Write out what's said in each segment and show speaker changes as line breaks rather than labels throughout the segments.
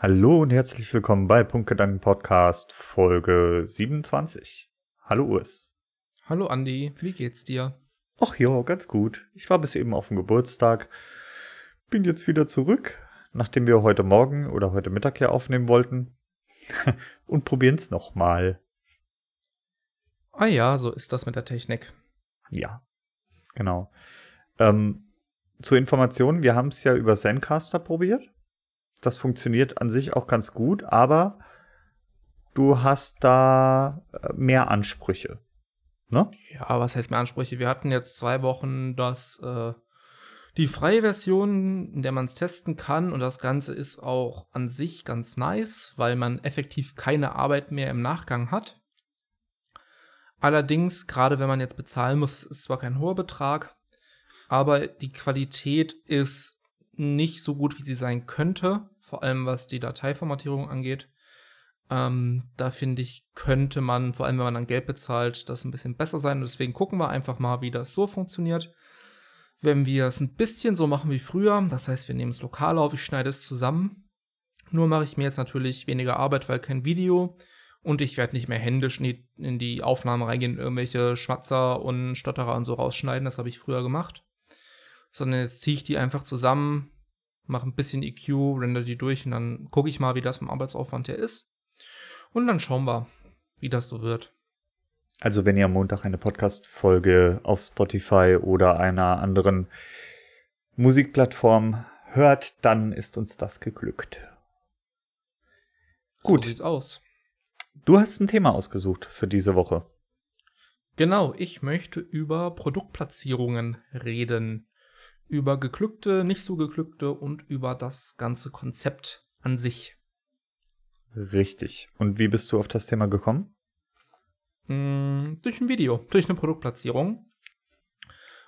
Hallo und herzlich willkommen bei Punktgedanken Podcast Folge 27. Hallo Urs.
Hallo Andi, wie geht's dir?
Ach ja, ganz gut. Ich war bis eben auf dem Geburtstag. Bin jetzt wieder zurück, nachdem wir heute Morgen oder heute Mittag hier aufnehmen wollten. und probieren's nochmal.
Ah ja, so ist das mit der Technik.
Ja, genau. Ähm, zur Information, wir haben es ja über Zencaster probiert. Das funktioniert an sich auch ganz gut, aber du hast da äh, mehr Ansprüche. Ne?
Ja, was heißt mehr Ansprüche? Wir hatten jetzt zwei Wochen das, äh, die freie Version, in der man es testen kann und das Ganze ist auch an sich ganz nice, weil man effektiv keine Arbeit mehr im Nachgang hat. Allerdings, gerade wenn man jetzt bezahlen muss, ist zwar kein hoher Betrag, aber die Qualität ist nicht so gut, wie sie sein könnte, vor allem was die Dateiformatierung angeht. Ähm, da finde ich, könnte man, vor allem wenn man dann Geld bezahlt, das ein bisschen besser sein. Und deswegen gucken wir einfach mal, wie das so funktioniert. Wenn wir es ein bisschen so machen wie früher, das heißt, wir nehmen es lokal auf, ich schneide es zusammen. Nur mache ich mir jetzt natürlich weniger Arbeit, weil kein Video. Und ich werde nicht mehr händisch in die Aufnahme reingehen, irgendwelche Schmatzer und Stotterer und so rausschneiden. Das habe ich früher gemacht sondern jetzt ziehe ich die einfach zusammen, mache ein bisschen EQ, render die durch und dann gucke ich mal, wie das vom Arbeitsaufwand her ist. Und dann schauen wir, wie das so wird.
Also wenn ihr am Montag eine Podcast-Folge auf Spotify oder einer anderen Musikplattform hört, dann ist uns das geglückt.
Gut. So sieht's aus.
Du hast ein Thema ausgesucht für diese Woche.
Genau, ich möchte über Produktplatzierungen reden über geglückte, nicht so geglückte und über das ganze Konzept an sich.
Richtig. Und wie bist du auf das Thema gekommen?
Mm, durch ein Video, durch eine Produktplatzierung.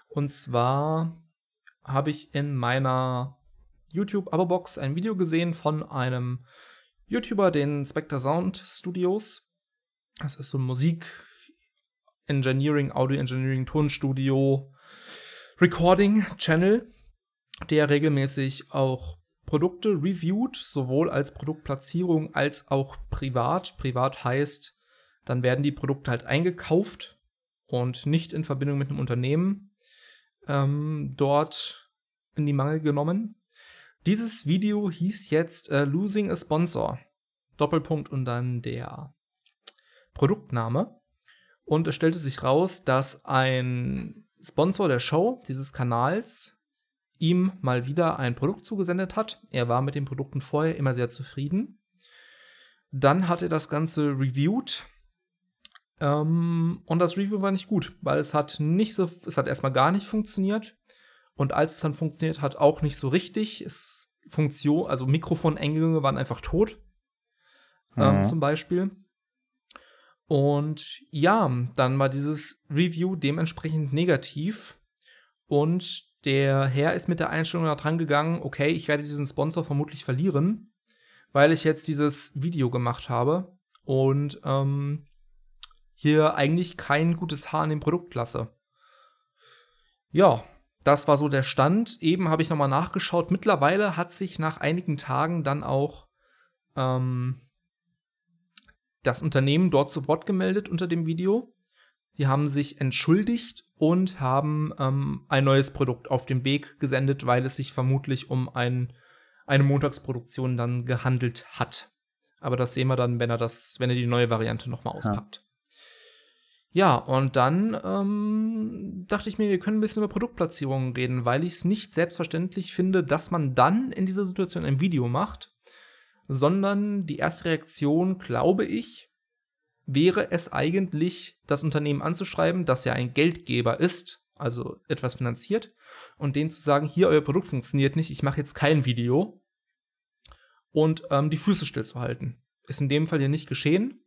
Und zwar habe ich in meiner YouTube-Abo-Box ein Video gesehen von einem YouTuber, den Spectre Sound Studios. Das ist so ein Musik Engineering, Audio Engineering, Tonstudio, Recording Channel, der regelmäßig auch Produkte reviewt, sowohl als Produktplatzierung als auch privat. Privat heißt, dann werden die Produkte halt eingekauft und nicht in Verbindung mit einem Unternehmen ähm, dort in die Mangel genommen. Dieses Video hieß jetzt äh, Losing a Sponsor. Doppelpunkt und dann der Produktname. Und es stellte sich raus, dass ein Sponsor der Show, dieses Kanals, ihm mal wieder ein Produkt zugesendet hat. Er war mit den Produkten vorher immer sehr zufrieden. Dann hat er das Ganze reviewed. Ähm, und das Review war nicht gut, weil es hat nicht so, es hat erstmal gar nicht funktioniert. Und als es dann funktioniert hat, auch nicht so richtig. Es Funktion, also Mikrofonengänge waren einfach tot. Ähm, mhm. Ähm, zum Beispiel. Und ja, dann war dieses Review dementsprechend negativ. Und der Herr ist mit der Einstellung da dran gegangen, okay, ich werde diesen Sponsor vermutlich verlieren, weil ich jetzt dieses Video gemacht habe und ähm, hier eigentlich kein gutes Haar an dem Produkt lasse. Ja, das war so der Stand. Eben habe ich nochmal nachgeschaut. Mittlerweile hat sich nach einigen Tagen dann auch ähm, das Unternehmen dort zu Wort gemeldet unter dem Video. Sie haben sich entschuldigt und haben ähm, ein neues Produkt auf den Weg gesendet, weil es sich vermutlich um ein, eine Montagsproduktion dann gehandelt hat. Aber das sehen wir dann, wenn er das, wenn er die neue Variante nochmal auspackt. Ja. ja, und dann ähm, dachte ich mir, wir können ein bisschen über Produktplatzierungen reden, weil ich es nicht selbstverständlich finde, dass man dann in dieser Situation ein Video macht sondern die erste Reaktion, glaube ich, wäre es eigentlich, das Unternehmen anzuschreiben, das ja ein Geldgeber ist, also etwas finanziert, und denen zu sagen, hier, euer Produkt funktioniert nicht, ich mache jetzt kein Video und ähm, die Füße stillzuhalten. Ist in dem Fall hier nicht geschehen.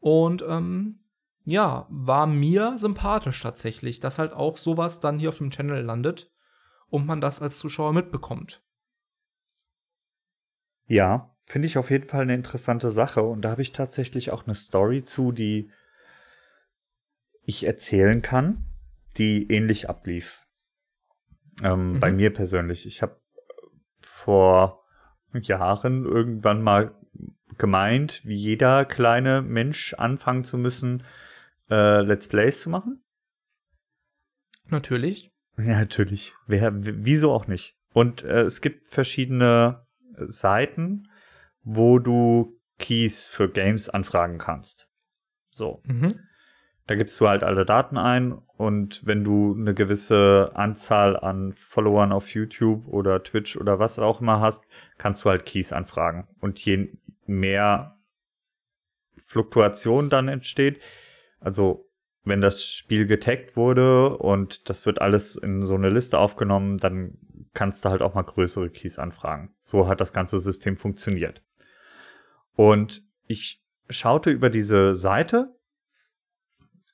Und ähm, ja, war mir sympathisch tatsächlich, dass halt auch sowas dann hier auf dem Channel landet und man das als Zuschauer mitbekommt.
Ja, Finde ich auf jeden Fall eine interessante Sache. Und da habe ich tatsächlich auch eine Story zu, die ich erzählen kann, die ähnlich ablief. Ähm, mhm. Bei mir persönlich. Ich habe vor Jahren irgendwann mal gemeint, wie jeder kleine Mensch anfangen zu müssen, äh, Let's Plays zu machen?
Natürlich.
Ja, natürlich. Wer, wieso auch nicht? Und äh, es gibt verschiedene Seiten, wo du Keys für Games anfragen kannst. So.
Mhm.
Da gibst du halt alle Daten ein und wenn du eine gewisse Anzahl an Followern auf YouTube oder Twitch oder was auch immer hast, kannst du halt Keys anfragen. Und je mehr Fluktuation dann entsteht, also wenn das Spiel getaggt wurde und das wird alles in so eine Liste aufgenommen, dann kannst du halt auch mal größere Keys anfragen. So hat das ganze System funktioniert. Und ich schaute über diese Seite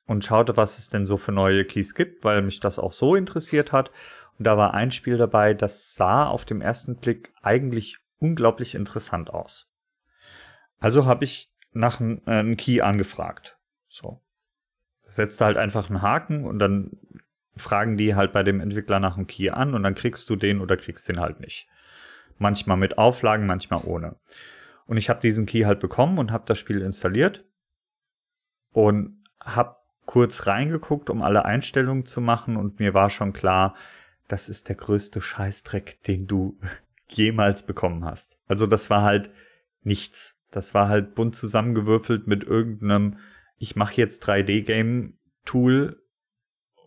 und schaute, was es denn so für neue Keys gibt, weil mich das auch so interessiert hat. Und da war ein Spiel dabei, das sah auf dem ersten Blick eigentlich unglaublich interessant aus. Also habe ich nach einem äh, Key angefragt. So. Setzt halt einfach einen Haken und dann fragen die halt bei dem Entwickler nach einem Key an und dann kriegst du den oder kriegst den halt nicht. Manchmal mit Auflagen, manchmal ohne. Und ich habe diesen Key halt bekommen und habe das Spiel installiert und habe kurz reingeguckt, um alle Einstellungen zu machen und mir war schon klar, das ist der größte Scheißdreck, den du jemals bekommen hast. Also das war halt nichts. Das war halt bunt zusammengewürfelt mit irgendeinem, ich mache jetzt 3D-Game-Tool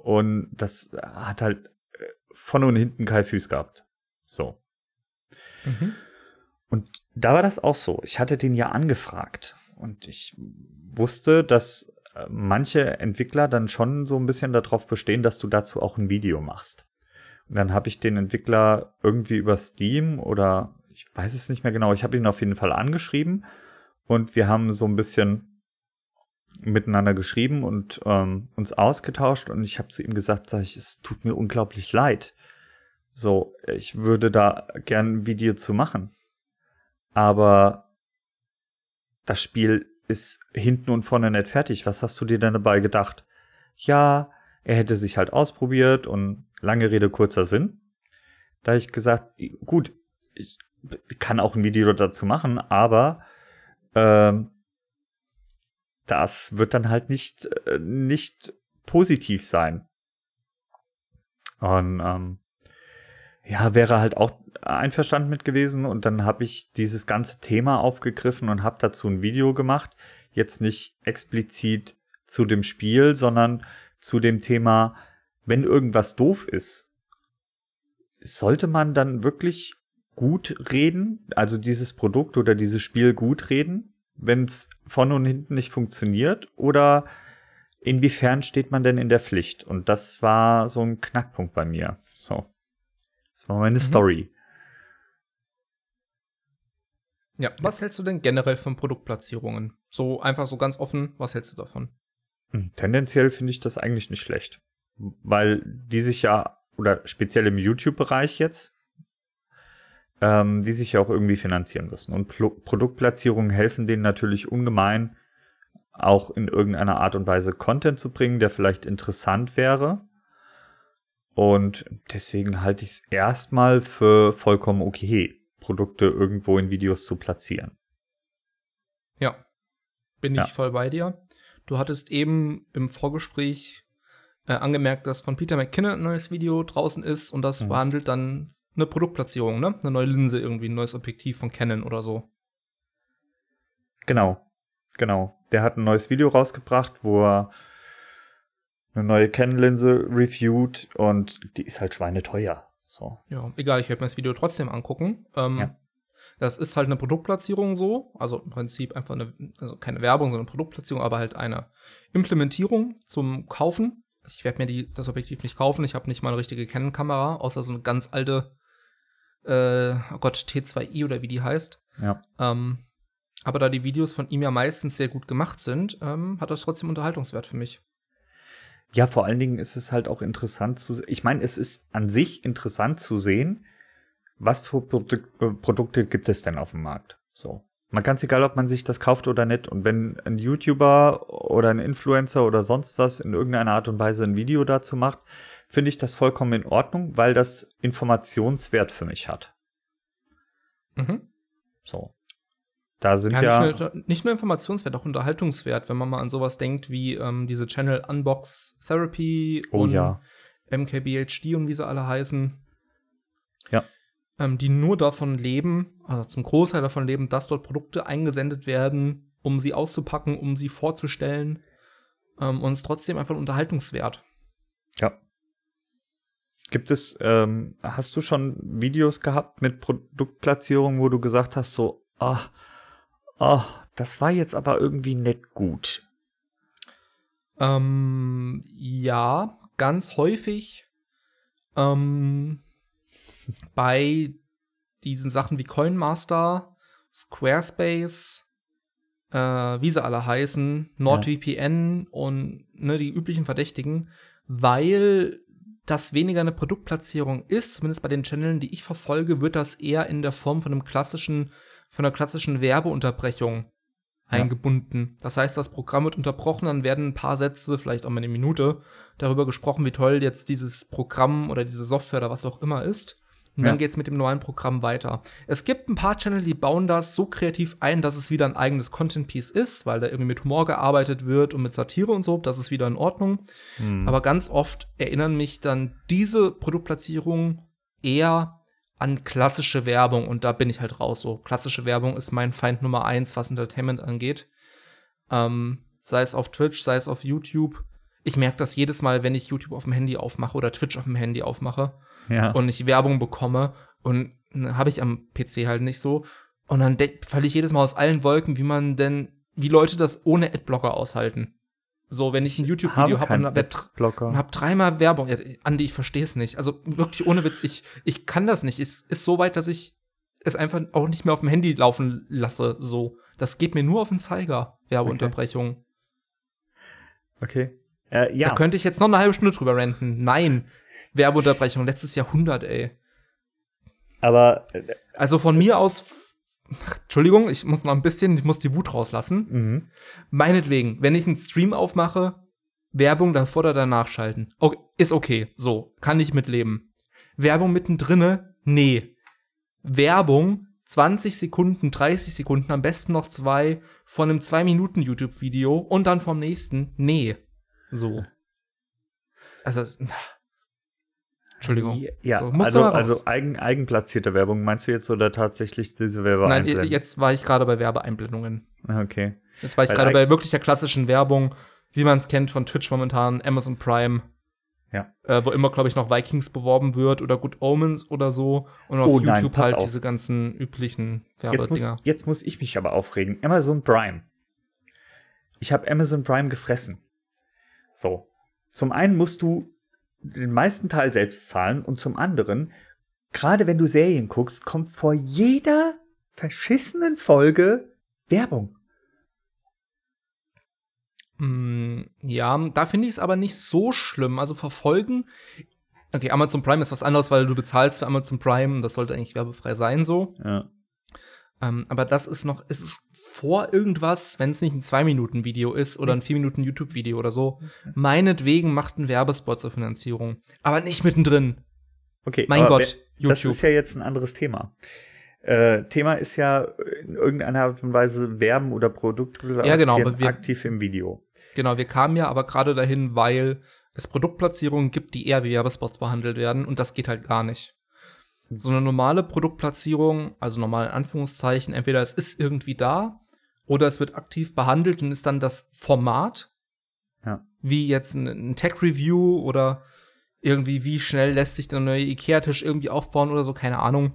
und das hat halt äh, von und hinten kein Füß gehabt. So. Mhm. Und da war das auch so. Ich hatte den ja angefragt und ich wusste, dass manche Entwickler dann schon so ein bisschen darauf bestehen, dass du dazu auch ein Video machst. Und dann habe ich den Entwickler irgendwie über Steam oder ich weiß es nicht mehr genau, ich habe ihn auf jeden Fall angeschrieben und wir haben so ein bisschen miteinander geschrieben und ähm, uns ausgetauscht und ich habe zu ihm gesagt, sag ich, es tut mir unglaublich leid. So, ich würde da gern ein Video zu machen. Aber das Spiel ist hinten und vorne nicht fertig. Was hast du dir denn dabei gedacht? Ja, er hätte sich halt ausprobiert und lange Rede, kurzer Sinn. Da ich gesagt, gut, ich kann auch ein Video dazu machen, aber ähm, das wird dann halt nicht, äh, nicht positiv sein. Und ähm, ja, wäre halt auch einverstanden mit gewesen und dann habe ich dieses ganze Thema aufgegriffen und habe dazu ein Video gemacht. Jetzt nicht explizit zu dem Spiel, sondern zu dem Thema, wenn irgendwas doof ist, sollte man dann wirklich gut reden, also dieses Produkt oder dieses Spiel gut reden, wenn es von und hinten nicht funktioniert oder inwiefern steht man denn in der Pflicht? Und das war so ein Knackpunkt bei mir. So. Das war meine mhm. Story.
Ja, was hältst du denn generell von Produktplatzierungen? So einfach so ganz offen, was hältst du davon?
Hm, tendenziell finde ich das eigentlich nicht schlecht, weil die sich ja, oder speziell im YouTube-Bereich jetzt, ähm, die sich ja auch irgendwie finanzieren müssen. Und Pro Produktplatzierungen helfen denen natürlich ungemein, auch in irgendeiner Art und Weise Content zu bringen, der vielleicht interessant wäre. Und deswegen halte ich es erstmal für vollkommen okay, Produkte irgendwo in Videos zu platzieren.
Ja, bin ja. ich voll bei dir. Du hattest eben im Vorgespräch äh, angemerkt, dass von Peter McKinnon ein neues Video draußen ist und das mhm. behandelt dann eine Produktplatzierung, ne? Eine neue Linse irgendwie, ein neues Objektiv von Canon oder so.
Genau, genau. Der hat ein neues Video rausgebracht, wo er eine neue Canon-Linse reviewed und die ist halt schweineteuer. So.
Ja, egal, ich werde mir das Video trotzdem angucken. Ähm, ja. Das ist halt eine Produktplatzierung so, also im Prinzip einfach eine, also keine Werbung, sondern Produktplatzierung, aber halt eine Implementierung zum Kaufen. Ich werde mir die, das Objektiv nicht kaufen, ich habe nicht mal eine richtige Canon-Kamera, außer so eine ganz alte, äh, oh Gott, T2i oder wie die heißt.
Ja.
Ähm, aber da die Videos von ihm ja meistens sehr gut gemacht sind, ähm, hat das trotzdem Unterhaltungswert für mich.
Ja, vor allen Dingen ist es halt auch interessant zu. Ich meine, es ist an sich interessant zu sehen, was für Produ äh, Produkte gibt es denn auf dem Markt. So. Man kann es egal, ob man sich das kauft oder nicht. Und wenn ein YouTuber oder ein Influencer oder sonst was in irgendeiner Art und Weise ein Video dazu macht, finde ich das vollkommen in Ordnung, weil das Informationswert für mich hat.
Mhm.
So. Da sind ja.
ja nicht, nur, nicht, nur, Informationswert, auch Unterhaltungswert, wenn man mal an sowas denkt wie ähm, diese Channel Unbox Therapy
oh, und ja.
MKBHD und wie sie alle heißen.
Ja.
Ähm, die nur davon leben, also zum Großteil davon leben, dass dort Produkte eingesendet werden, um sie auszupacken, um sie vorzustellen. Ähm, und es ist trotzdem einfach ein Unterhaltungswert.
Ja. Gibt es, ähm, hast du schon Videos gehabt mit Produktplatzierung, wo du gesagt hast, so, ach, ach, das war jetzt aber irgendwie nicht gut?
Ähm, ja, ganz häufig ähm, bei diesen Sachen wie Coinmaster, Squarespace, äh, wie sie alle heißen, NordVPN ja. und ne, die üblichen Verdächtigen, weil das weniger eine Produktplatzierung ist, zumindest bei den Channeln, die ich verfolge, wird das eher in der Form von einem klassischen, von einer klassischen Werbeunterbrechung ja. eingebunden. Das heißt, das Programm wird unterbrochen, dann werden ein paar Sätze, vielleicht auch mal eine Minute, darüber gesprochen, wie toll jetzt dieses Programm oder diese Software oder was auch immer ist. Und ja. dann geht es mit dem neuen Programm weiter. Es gibt ein paar Channel, die bauen das so kreativ ein, dass es wieder ein eigenes Content-Piece ist, weil da irgendwie mit Humor gearbeitet wird und mit Satire und so. Das ist wieder in Ordnung. Hm. Aber ganz oft erinnern mich dann diese Produktplatzierungen eher an klassische Werbung. Und da bin ich halt raus. So, klassische Werbung ist mein Feind Nummer eins, was Entertainment angeht. Ähm, sei es auf Twitch, sei es auf YouTube. Ich merke das jedes Mal, wenn ich YouTube auf dem Handy aufmache oder Twitch auf dem Handy aufmache ja. und ich Werbung bekomme und ne, habe ich am PC halt nicht so. Und dann falle ich jedes Mal aus allen Wolken, wie man denn, wie Leute das ohne Adblocker aushalten. So, wenn ich ein YouTube-Video habe und habe hab dreimal Werbung, ja, Andi, ich verstehe es nicht. Also wirklich ohne Witz, ich, ich kann das nicht. Es ist so weit, dass ich es einfach auch nicht mehr auf dem Handy laufen lasse. So, das geht mir nur auf den Zeiger, Werbeunterbrechung.
Okay. okay. Äh, ja.
Da könnte ich jetzt noch eine halbe Stunde drüber renten. Nein, Werbeunterbrechung, letztes Jahrhundert, ey.
Aber. Äh,
also von mir aus. Entschuldigung, ich muss noch ein bisschen, ich muss die Wut rauslassen. Mhm. Meinetwegen, wenn ich einen Stream aufmache, Werbung davor oder danach schalten. Okay, ist okay, so, kann ich mitleben. Werbung mittendrin, nee. Werbung 20 Sekunden, 30 Sekunden, am besten noch zwei von einem 2 Minuten YouTube-Video und dann vom nächsten, nee. So. Also, Entschuldigung.
Ja, so, also, also eigen, eigenplatzierte Werbung meinst du jetzt oder tatsächlich diese Werbeeinblendungen?
Nein, jetzt war ich gerade bei Werbeeinblendungen.
Ah, okay.
Jetzt war ich gerade bei wirklich der klassischen Werbung, wie man es kennt von Twitch momentan, Amazon Prime.
Ja.
Äh, wo immer, glaube ich, noch Vikings beworben wird oder Good Omens oder so. Und auf
oh,
YouTube
nein,
halt
auf.
diese ganzen üblichen
Werbedinger. Jetzt muss, jetzt muss ich mich aber aufregen. Amazon Prime. Ich habe Amazon Prime gefressen. So. Zum einen musst du den meisten Teil selbst zahlen und zum anderen, gerade wenn du Serien guckst, kommt vor jeder verschissenen Folge Werbung.
Mm, ja, da finde ich es aber nicht so schlimm. Also verfolgen. Okay, Amazon Prime ist was anderes, weil du bezahlst für Amazon Prime. Das sollte eigentlich werbefrei sein, so.
Ja.
Ähm, aber das ist noch, es ist vor irgendwas, wenn es nicht ein 2-Minuten-Video ist oder ein 4-Minuten-YouTube-Video oder so. Meinetwegen macht ein Werbespot zur Finanzierung. Aber nicht mittendrin.
Okay,
mein Gott,
YouTube. Das ist ja jetzt ein anderes Thema. Äh, Thema ist ja in irgendeiner Art und Weise Werben oder Produkte
ja, genau, wir,
aktiv im Video.
Genau, wir kamen ja aber gerade dahin, weil es Produktplatzierungen gibt, die eher wie Werbespots behandelt werden und das geht halt gar nicht. So eine normale Produktplatzierung, also normal in Anführungszeichen, entweder es ist irgendwie da oder es wird aktiv behandelt und ist dann das Format,
ja.
wie jetzt ein, ein Tech-Review oder irgendwie, wie schnell lässt sich der neue Ikea-Tisch irgendwie aufbauen oder so, keine Ahnung.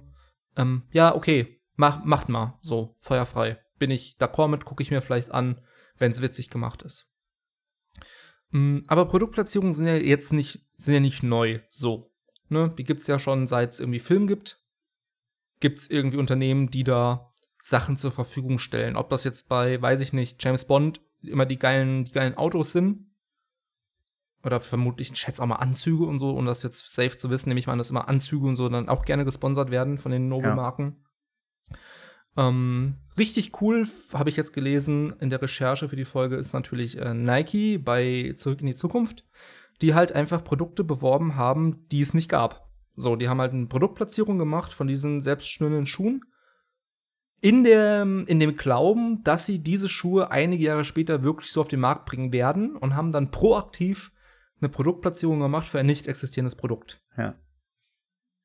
Ähm, ja, okay, mach, macht mal, so, feuerfrei. Bin ich d'accord mit, gucke ich mir vielleicht an, wenn es witzig gemacht ist. Mm, aber Produktplatzierungen sind ja jetzt nicht, sind ja nicht neu, so. Ne? Die gibt's ja schon, seit es irgendwie Film gibt. Gibt's irgendwie Unternehmen, die da Sachen zur Verfügung stellen. Ob das jetzt bei, weiß ich nicht, James Bond immer die geilen, die geilen Autos sind. Oder vermutlich, ich schätze auch mal Anzüge und so, um das jetzt safe zu wissen, nehme ich mal an, dass immer Anzüge und so dann auch gerne gesponsert werden von den Nobelmarken. Ja. Ähm, richtig cool, habe ich jetzt gelesen in der Recherche für die Folge, ist natürlich äh, Nike bei Zurück in die Zukunft, die halt einfach Produkte beworben haben, die es nicht gab. So, die haben halt eine Produktplatzierung gemacht von diesen selbstschnürenden Schuhen in dem, in dem Glauben, dass sie diese Schuhe einige Jahre später wirklich so auf den Markt bringen werden und haben dann proaktiv eine Produktplatzierung gemacht für ein nicht existierendes Produkt.
Ja.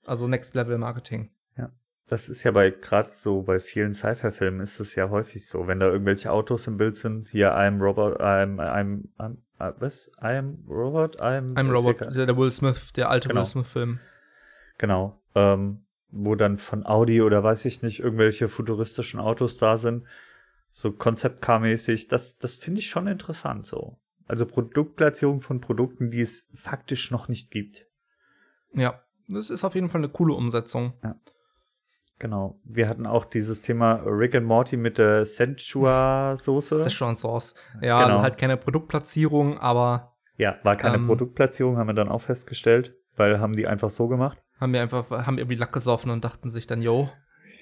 Also Next Level Marketing.
Ja. Das ist ja bei gerade so bei vielen Sci-Fi-Filmen ist es ja häufig so, wenn da irgendwelche Autos im Bild sind, hier I'm Robot, I'm, I'm, I'm, I'm was? I'm Robot, I'm,
I'm Robot, der, der Will Smith, der alte
Genau.
Will Smith-Film.
Genau. Ähm, wo dann von Audi oder weiß ich nicht, irgendwelche futuristischen Autos da sind, so Concept-Car-mäßig, das, das finde ich schon interessant so. Also Produktplatzierung von Produkten, die es faktisch noch nicht gibt.
Ja, das ist auf jeden Fall eine coole Umsetzung.
Genau. Wir hatten auch dieses Thema Rick and Morty mit der Senchua-Soße.
Szechuan Sauce. Ja,
Genau.
halt keine Produktplatzierung, aber
Ja, war keine
Ähm,
Produktplatzierung, haben wir dann auch festgestellt, weil haben die einfach so gemacht.
Haben wir einfach, haben irgendwie Lack gesoffen und dachten sich dann, yo,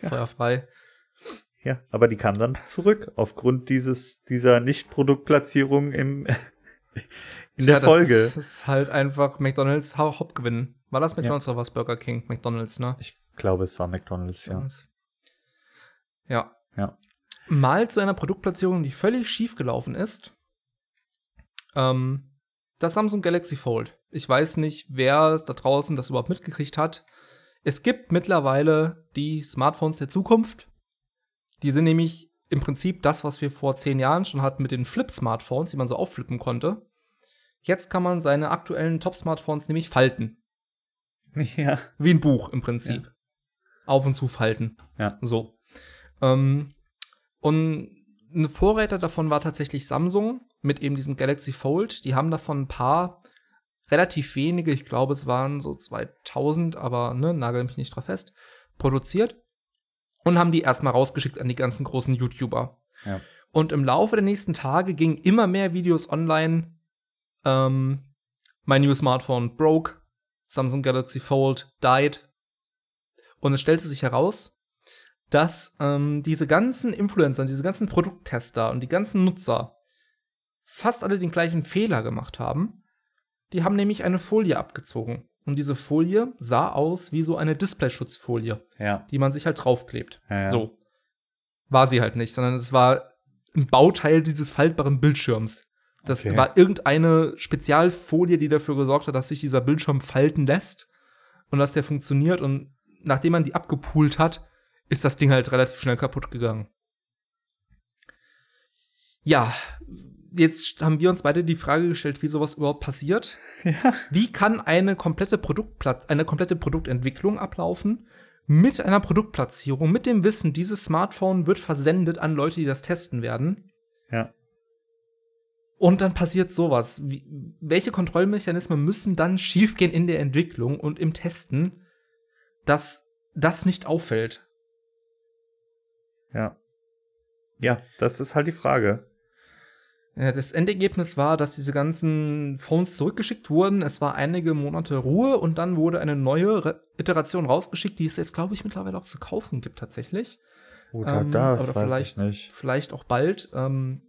Ja.
feuerfrei.
Ja, aber die kamen dann zurück aufgrund dieses dieser Nicht-Produktplatzierung im in der
das
Folge.
Ist, das ist halt einfach McDonalds Hau- Hauptgewinn. War das McDonalds oder was Burger King? McDonalds, ne?
Ich glaube, es war McDonald's, ja.
Ja.
Ja.
Mal zu einer Produktplatzierung, die völlig schief gelaufen ist. Ähm, das Samsung Galaxy Fold. Ich weiß nicht, wer da draußen das überhaupt mitgekriegt hat. Es gibt mittlerweile die Smartphones der Zukunft. Die sind nämlich im Prinzip das, was wir vor zehn Jahren schon hatten mit den Flip-Smartphones, die man so aufflippen konnte. Jetzt kann man seine aktuellen Top-Smartphones nämlich falten.
Ja.
Wie ein Buch im Prinzip. Auf und zu falten.
Ja.
So. Ähm, und ein Vorräter davon war tatsächlich Samsung mit eben diesem Galaxy Fold. Die haben davon ein paar, relativ wenige, ich glaube, es waren so 2000, aber ne, nagel mich nicht drauf fest, produziert und haben die erstmal rausgeschickt an die ganzen großen YouTuber.
Ja.
Und im Laufe der nächsten Tage gingen immer mehr Videos online. Ähm, mein new Smartphone broke, Samsung Galaxy Fold died. Und es stellte sich heraus, dass ähm, diese ganzen Influencer, diese ganzen Produkttester und die ganzen Nutzer fast alle den gleichen Fehler gemacht haben. Die haben nämlich eine Folie abgezogen. Und diese Folie sah aus wie so eine Displayschutzfolie,
Ja.
die man sich halt draufklebt.
Ja, ja.
So. War sie halt nicht, sondern es war ein Bauteil dieses faltbaren Bildschirms. Das
Okay.
war irgendeine Spezialfolie, die dafür gesorgt hat, dass sich dieser Bildschirm falten lässt und dass der funktioniert. Und nachdem man die abgepult hat, ist das Ding halt relativ schnell kaputt gegangen. Ja, jetzt haben wir uns beide die Frage gestellt, wie sowas überhaupt passiert.
Ja.
Wie kann eine komplette Produktplat eine komplette Produktentwicklung ablaufen mit einer Produktplatzierung, mit dem Wissen, dieses Smartphone wird versendet an Leute, die das testen werden?
Ja.
Und dann passiert sowas. Wie, welche Kontrollmechanismen müssen dann schiefgehen in der Entwicklung und im Testen, dass das nicht auffällt?
Ja. Ja, das ist halt die Frage.
Das Endergebnis war, dass diese ganzen Phones zurückgeschickt wurden. Es war einige Monate Ruhe und dann wurde eine neue Re Iteration rausgeschickt, die es jetzt, glaube ich, mittlerweile auch zu kaufen gibt tatsächlich.
Oder
Ähm,
das
oder
weiß
vielleicht-
ich nicht.
Vielleicht auch bald. Ähm,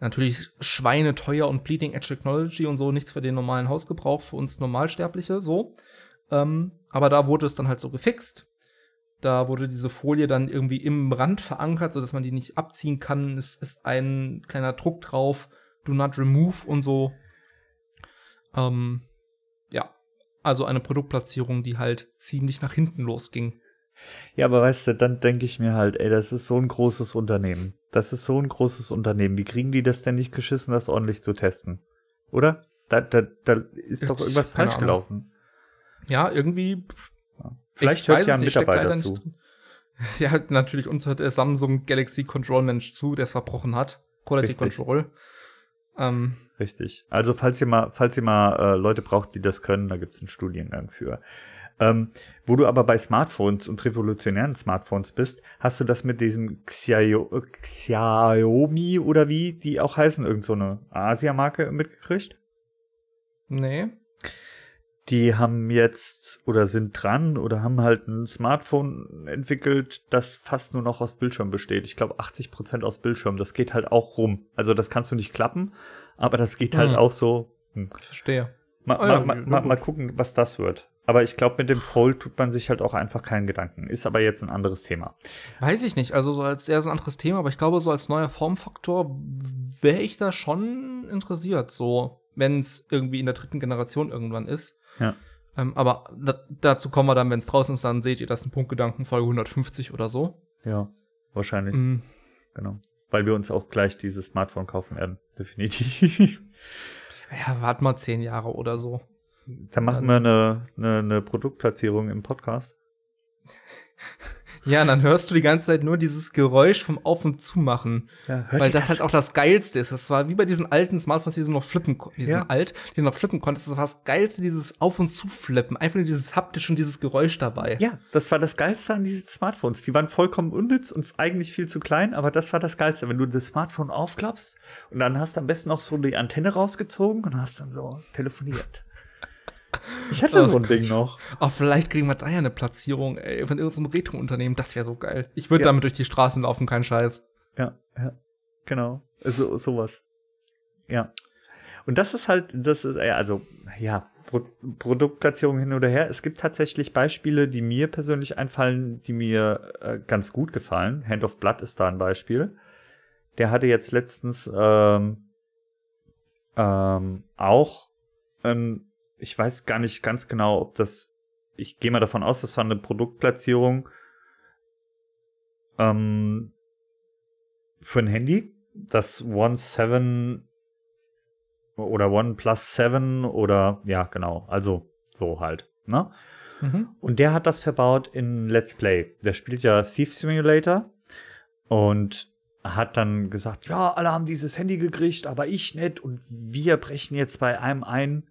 natürlich schweineteuer und Bleeding Edge Technology und so, nichts für den normalen Hausgebrauch, für uns Normalsterbliche, so. Ähm, aber da wurde es dann halt so gefixt. Da wurde diese Folie dann irgendwie im Rand verankert, sodass man die nicht abziehen kann. Es ist ein kleiner Druck drauf, do not remove und so. Ähm, ja, also eine Produktplatzierung, die halt ziemlich nach hinten losging.
Ja, aber weißt du, dann denke ich mir halt, ey, das ist so ein großes Unternehmen. Das ist so ein großes Unternehmen. Wie kriegen die das denn nicht geschissen, das ordentlich zu testen? Oder? Da, da, da ist doch irgendwas falsch gelaufen.
Ja, irgendwie
Vielleicht
Ich
hört
weiß
ja
es,
ein Mitarbeiter zu.
Ja, natürlich, uns hört der Samsung Galaxy Control Mensch zu, der es verbrochen hat. Quality
Richtig.
Control. Ähm,
Richtig. Also falls ihr mal, falls ihr mal äh, Leute braucht, die das können, da gibt's einen Studiengang für. Ähm, wo du aber bei Smartphones und revolutionären Smartphones bist, hast du das mit diesem Xiao Xiaomi oder wie die auch heißen, irgend so eine Asia-Marke mitgekriegt?
nee.
Die haben jetzt oder sind dran oder haben halt ein Smartphone entwickelt, das fast nur noch aus Bildschirm besteht. Ich glaube 80% aus Bildschirm. Das geht halt auch rum. Also das kannst du nicht klappen, aber das geht halt
Mhm.
auch so. Hm.
Verstehe.
Mal,
Ah ja,
mal,
na
mal, mal,
gut.
mal gucken, was das wird. Aber ich glaube, mit dem Fold tut man sich halt auch einfach keinen Gedanken. Ist aber jetzt ein anderes Thema.
Weiß ich nicht. Also so als eher so ein anderes Thema, aber ich glaube, so als neuer Formfaktor wäre ich da schon interessiert. So, wenn es irgendwie in der dritten Generation irgendwann ist.
Ja.
Ähm, aber da, dazu kommen wir dann, wenn es draußen ist, dann seht ihr das in Punktgedanken Folge 150 oder so.
Ja, wahrscheinlich.
Mhm.
Genau. Weil wir uns auch gleich dieses Smartphone kaufen werden. Definitiv.
Ja, warte mal zehn Jahre oder so.
Dann machen wir eine, eine, eine Produktplatzierung im Podcast.
Ja, und dann hörst du die ganze Zeit nur dieses Geräusch vom Auf- und Zumachen.
Ja,
Weil das halt auch das Geilste ist. Das war wie bei diesen alten Smartphones, die du noch flippen konntest. Die sind
Ja.
alt, die du noch flippen konntest. Das war das Geilste, dieses Auf- und Zuflippen. Einfach nur dieses haptische und dieses Geräusch dabei.
Ja, das war das Geilste an diesen Smartphones. Die waren vollkommen unnütz und eigentlich viel zu klein, aber das war das Geilste. Wenn du das Smartphone aufklappst und dann hast du am besten auch so die Antenne rausgezogen und hast dann so telefoniert. Ich hatte
Oh
so ein
Gott.
Ding noch.
Oh, vielleicht kriegen wir da ja eine Platzierung ey, von irgendeinem Retro-Unternehmen. Das wäre so geil. Ich würde
Ja.
damit durch die Straßen laufen, kein Scheiß.
Ja, ja, genau. So, sowas. Ja. Und das ist halt, das ist, also, ja, Pro Produktplatzierung hin oder her. Es gibt tatsächlich Beispiele, die mir persönlich einfallen, die mir äh, ganz gut gefallen. Hand of Blood ist da ein Beispiel. Der hatte jetzt letztens ähm, ähm, auch, ähm, ich weiß gar nicht ganz genau, ob das, ich gehe mal davon aus, das war eine Produktplatzierung ähm, für ein Handy, das One 7 oder One Plus 7 oder ja, genau, also so halt, ne?
Mhm.
Und der hat das verbaut in Let's Play. Der spielt ja Thief Simulator und hat dann gesagt, ja, alle haben dieses Handy gekriegt, aber ich nicht. Und wir brechen jetzt bei einem ein,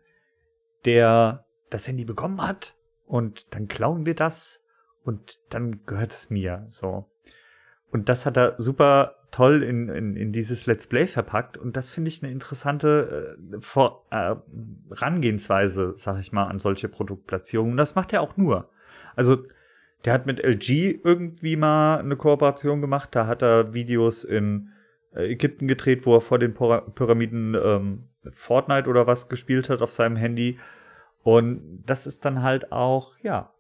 der das Handy bekommen hat. Und dann klauen wir das und dann gehört es mir. So. Und das hat er super toll in, in, in dieses Let's Play verpackt. Und das finde ich eine interessante äh, Vor äh, Rangehensweise, sag ich mal, an solche Produktplatzierungen. Und das macht er auch nur. Also, der hat mit LG irgendwie mal eine Kooperation gemacht. Da hat er Videos in äh, Ägypten gedreht, wo er vor den Pyramiden ähm, Fortnite oder was gespielt hat auf seinem Handy. Und das ist dann halt auch, ja,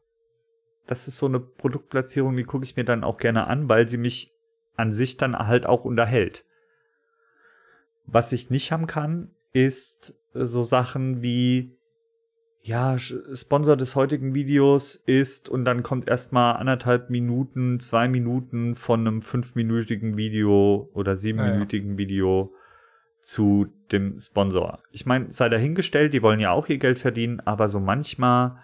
das ist so eine Produktplatzierung, die gucke ich mir dann auch gerne an, weil sie mich an sich dann halt auch unterhält. Was ich nicht haben kann, ist so Sachen wie, ja, Sponsor des heutigen Videos ist und dann kommt erstmal anderthalb Minuten, zwei Minuten von einem fünfminütigen Video oder siebenminütigen Video zu dem Sponsor. Ich meine, sei dahingestellt, die wollen ja auch ihr Geld verdienen, aber so manchmal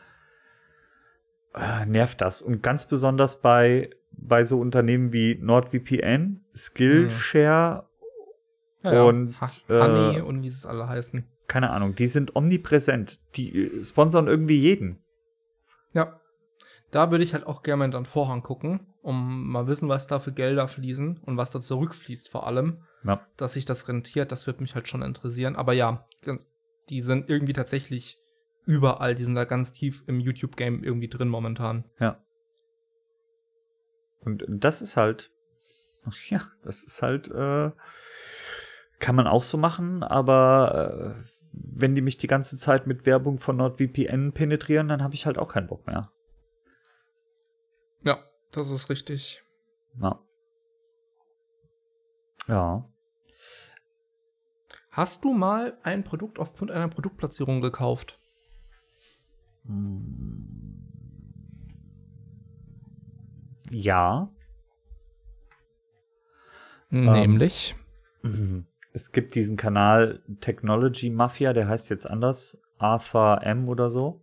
äh, nervt das. Und ganz besonders bei, bei so Unternehmen wie NordVPN, Skillshare, Und,
Ha
äh,
Honey und wie sie es alle heißen.
keine Ahnung, die sind omnipräsent. Die äh, sponsern irgendwie jeden.
Ja. Da würde ich halt auch gerne mal in den Vorhang gucken, um mal wissen, was da für Gelder fließen und was da zurückfließt vor allem.
Ja.
Dass sich das rentiert, das würde mich halt schon interessieren. Aber ja, die sind irgendwie tatsächlich überall. Die sind da ganz tief im YouTube-Game irgendwie drin momentan.
Und das ist halt, ja, das ist halt, äh, kann man auch so machen, aber äh, wenn die mich die ganze Zeit mit Werbung von NordVPN penetrieren, dann habe ich halt auch keinen Bock mehr.
Das ist richtig.
Ja. Ja.
Hast du mal ein Produkt aufgrund einer Produktplatzierung gekauft?
Ja.
Nämlich.
Mhm. Es gibt diesen Kanal Technology Mafia, der heißt jetzt anders, Arthur M oder so.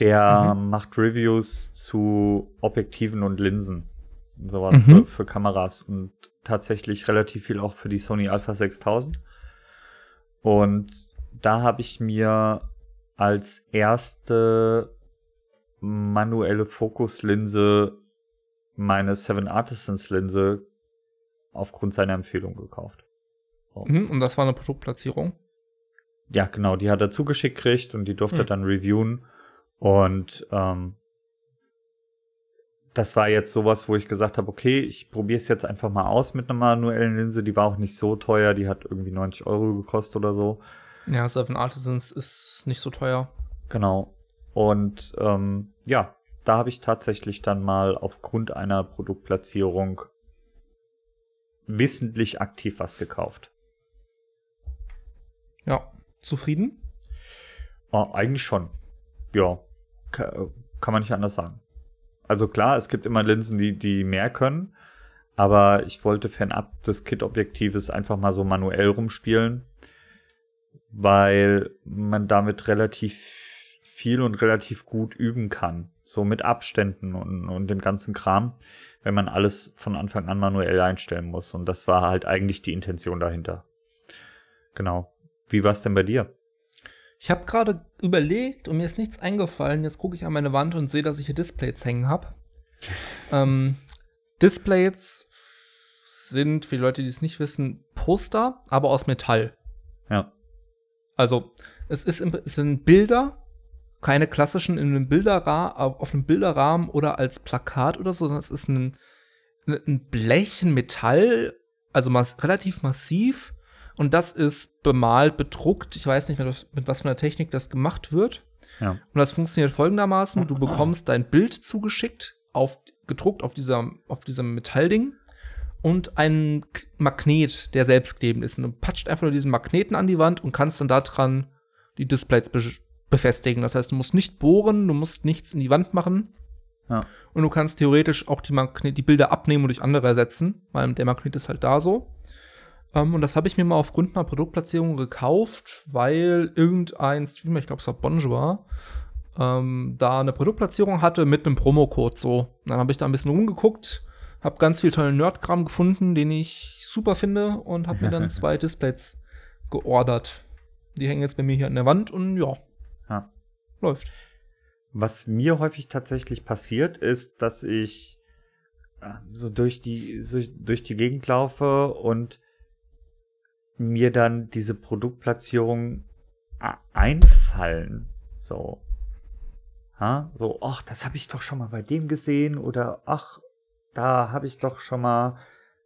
Der macht Reviews zu Objektiven und Linsen. Sowas
Mhm.
für, für Kameras und tatsächlich relativ viel auch für die Sony Alpha 6000. Und da habe ich mir als erste manuelle Fokuslinse meine Seven Artisans Linse aufgrund seiner Empfehlung gekauft.
Mhm, und das war eine Produktplatzierung.
Ja, genau, die hat er zugeschickt gekriegt und die durfte er
Hm.
dann reviewen. Und ähm, das war jetzt sowas, wo ich gesagt habe, okay, ich probiere es jetzt einfach mal aus mit einer manuellen Linse. Die war auch nicht so teuer, die hat irgendwie 90 Euro gekostet oder so.
Ja, Seven Artisans ist nicht so teuer.
Genau. Und ähm, ja, da habe ich tatsächlich dann mal aufgrund einer Produktplatzierung wissentlich aktiv was gekauft.
Ja, zufrieden?
Oh, eigentlich schon. Ja, kann man nicht anders sagen. Also klar, es gibt immer Linsen, die, die mehr können, aber ich wollte fernab des Kit-Objektives einfach mal so manuell rumspielen, weil man damit relativ viel und relativ gut üben kann. So mit Abständen und, und dem ganzen Kram, wenn man alles von Anfang an manuell einstellen muss. Und das war halt eigentlich die Intention dahinter. Genau. Wie war es denn bei dir?
Ich habe gerade überlegt und mir ist nichts eingefallen. Jetzt gucke ich an meine Wand und sehe, dass ich hier Displays hängen habe. ähm, Displays sind, für die Leute, die es nicht wissen, Poster, aber aus Metall.
Ja.
Also, es, ist, es sind Bilder, keine klassischen in einem Bilderrahmen, auf einem Bilderrahmen oder als Plakat oder so, sondern es ist ein, ein Blech, ein Metall, also mass relativ massiv und das ist bemalt, bedruckt. Ich weiß nicht, mit, mit was für einer Technik das gemacht wird.
Ja.
Und das funktioniert folgendermaßen: Du bekommst dein Bild zugeschickt, auf, gedruckt auf, dieser, auf diesem Metallding und einen Magnet, der selbstklebend ist. Und du patscht einfach nur diesen Magneten an die Wand und kannst dann daran die Displays be befestigen. Das heißt, du musst nicht bohren, du musst nichts in die Wand machen.
Ja.
Und du kannst theoretisch auch die, Magnet die Bilder abnehmen und durch andere ersetzen, weil der Magnet ist halt da so. Um, ähm, und das habe ich mir mal aufgrund einer Produktplatzierung gekauft, weil irgendein Streamer, ich glaube es war Bonjour, ähm, da eine Produktplatzierung hatte mit einem Promocode so. Dann habe ich da ein bisschen rumgeguckt, habe ganz viel tollen Nerdkram gefunden, den ich super finde und habe mir dann zwei Displays geordert. Die hängen jetzt bei mir hier an der Wand und ja,
ja.
läuft.
Was mir häufig tatsächlich passiert, ist, dass ich äh, so durch die so durch die Gegend laufe und mir dann diese Produktplatzierung einfallen. So. Ha? So, ach, das habe ich doch schon mal bei dem gesehen oder ach, da habe ich doch schon mal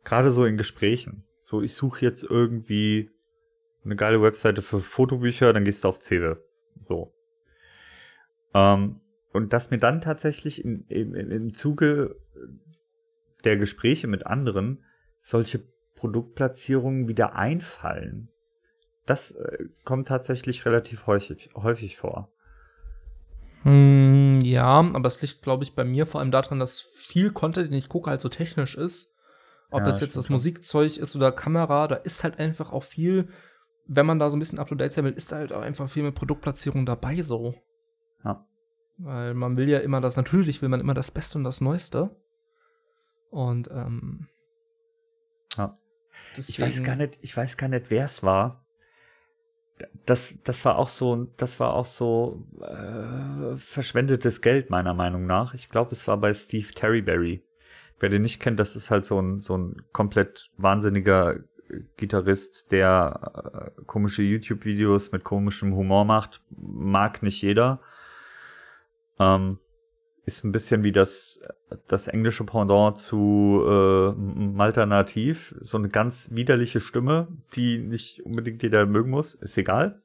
gerade so in Gesprächen. So, ich suche jetzt irgendwie eine geile Webseite für Fotobücher, dann gehst du auf Cewe. So. Ähm, und dass mir dann tatsächlich in, in, im Zuge der Gespräche mit anderen solche Produktplatzierungen wieder einfallen. Das äh, kommt tatsächlich relativ häufig, häufig vor.
Hm, ja, aber es liegt, glaube ich, bei mir vor allem daran, dass viel Content, den ich gucke, halt so technisch ist. Ob ja, das jetzt das Musikzeug ist oder Kamera, da ist halt einfach auch viel, wenn man da so ein bisschen up-to-date sein will, ist da halt auch einfach viel mit Produktplatzierung dabei so.
Ja.
Weil man will ja immer das, natürlich will man immer das Beste und das Neueste. Und, ähm.
Ja. Ich weiß gar nicht, ich weiß gar nicht, wer es war. Das, das war auch so, das war auch so äh, verschwendetes Geld meiner Meinung nach. Ich glaube, es war bei Steve Terryberry. Wer den nicht kennt, das ist halt so ein so ein komplett wahnsinniger Gitarrist, der äh, komische YouTube-Videos mit komischem Humor macht. Mag nicht jeder. Ähm, ist ein bisschen wie das, das englische Pendant zu äh, Malta Nativ. So eine ganz widerliche Stimme, die nicht unbedingt jeder mögen muss. Ist egal.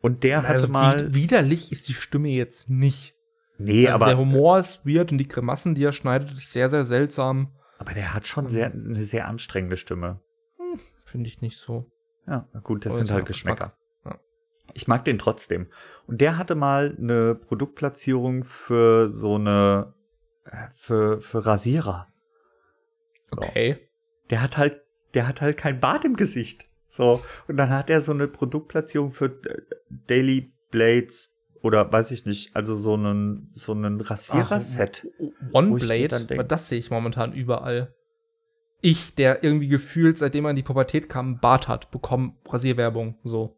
Und der also hatte mal.
Widerlich ist die Stimme jetzt nicht.
Nee, also aber.
Der Humor ist weird und die Grimassen, die er schneidet, ist sehr, sehr seltsam.
Aber der hat schon sehr, eine sehr anstrengende Stimme.
Hm, Finde ich nicht so.
Ja, gut, das Oder sind halt Geschmäcker. Ich mag den trotzdem. Und der hatte mal eine Produktplatzierung für so eine, äh, für, für Rasierer.
So. Okay.
Der hat halt, der hat halt kein Bart im Gesicht. So. Und dann hat er so eine Produktplatzierung für äh, Daily Blades oder weiß ich nicht, also so einen, so einen Rasierer-Set.
One Blade, das sehe ich momentan überall. Ich, der irgendwie gefühlt, seitdem er in die Pubertät kam, Bart hat, bekomme Rasierwerbung, so.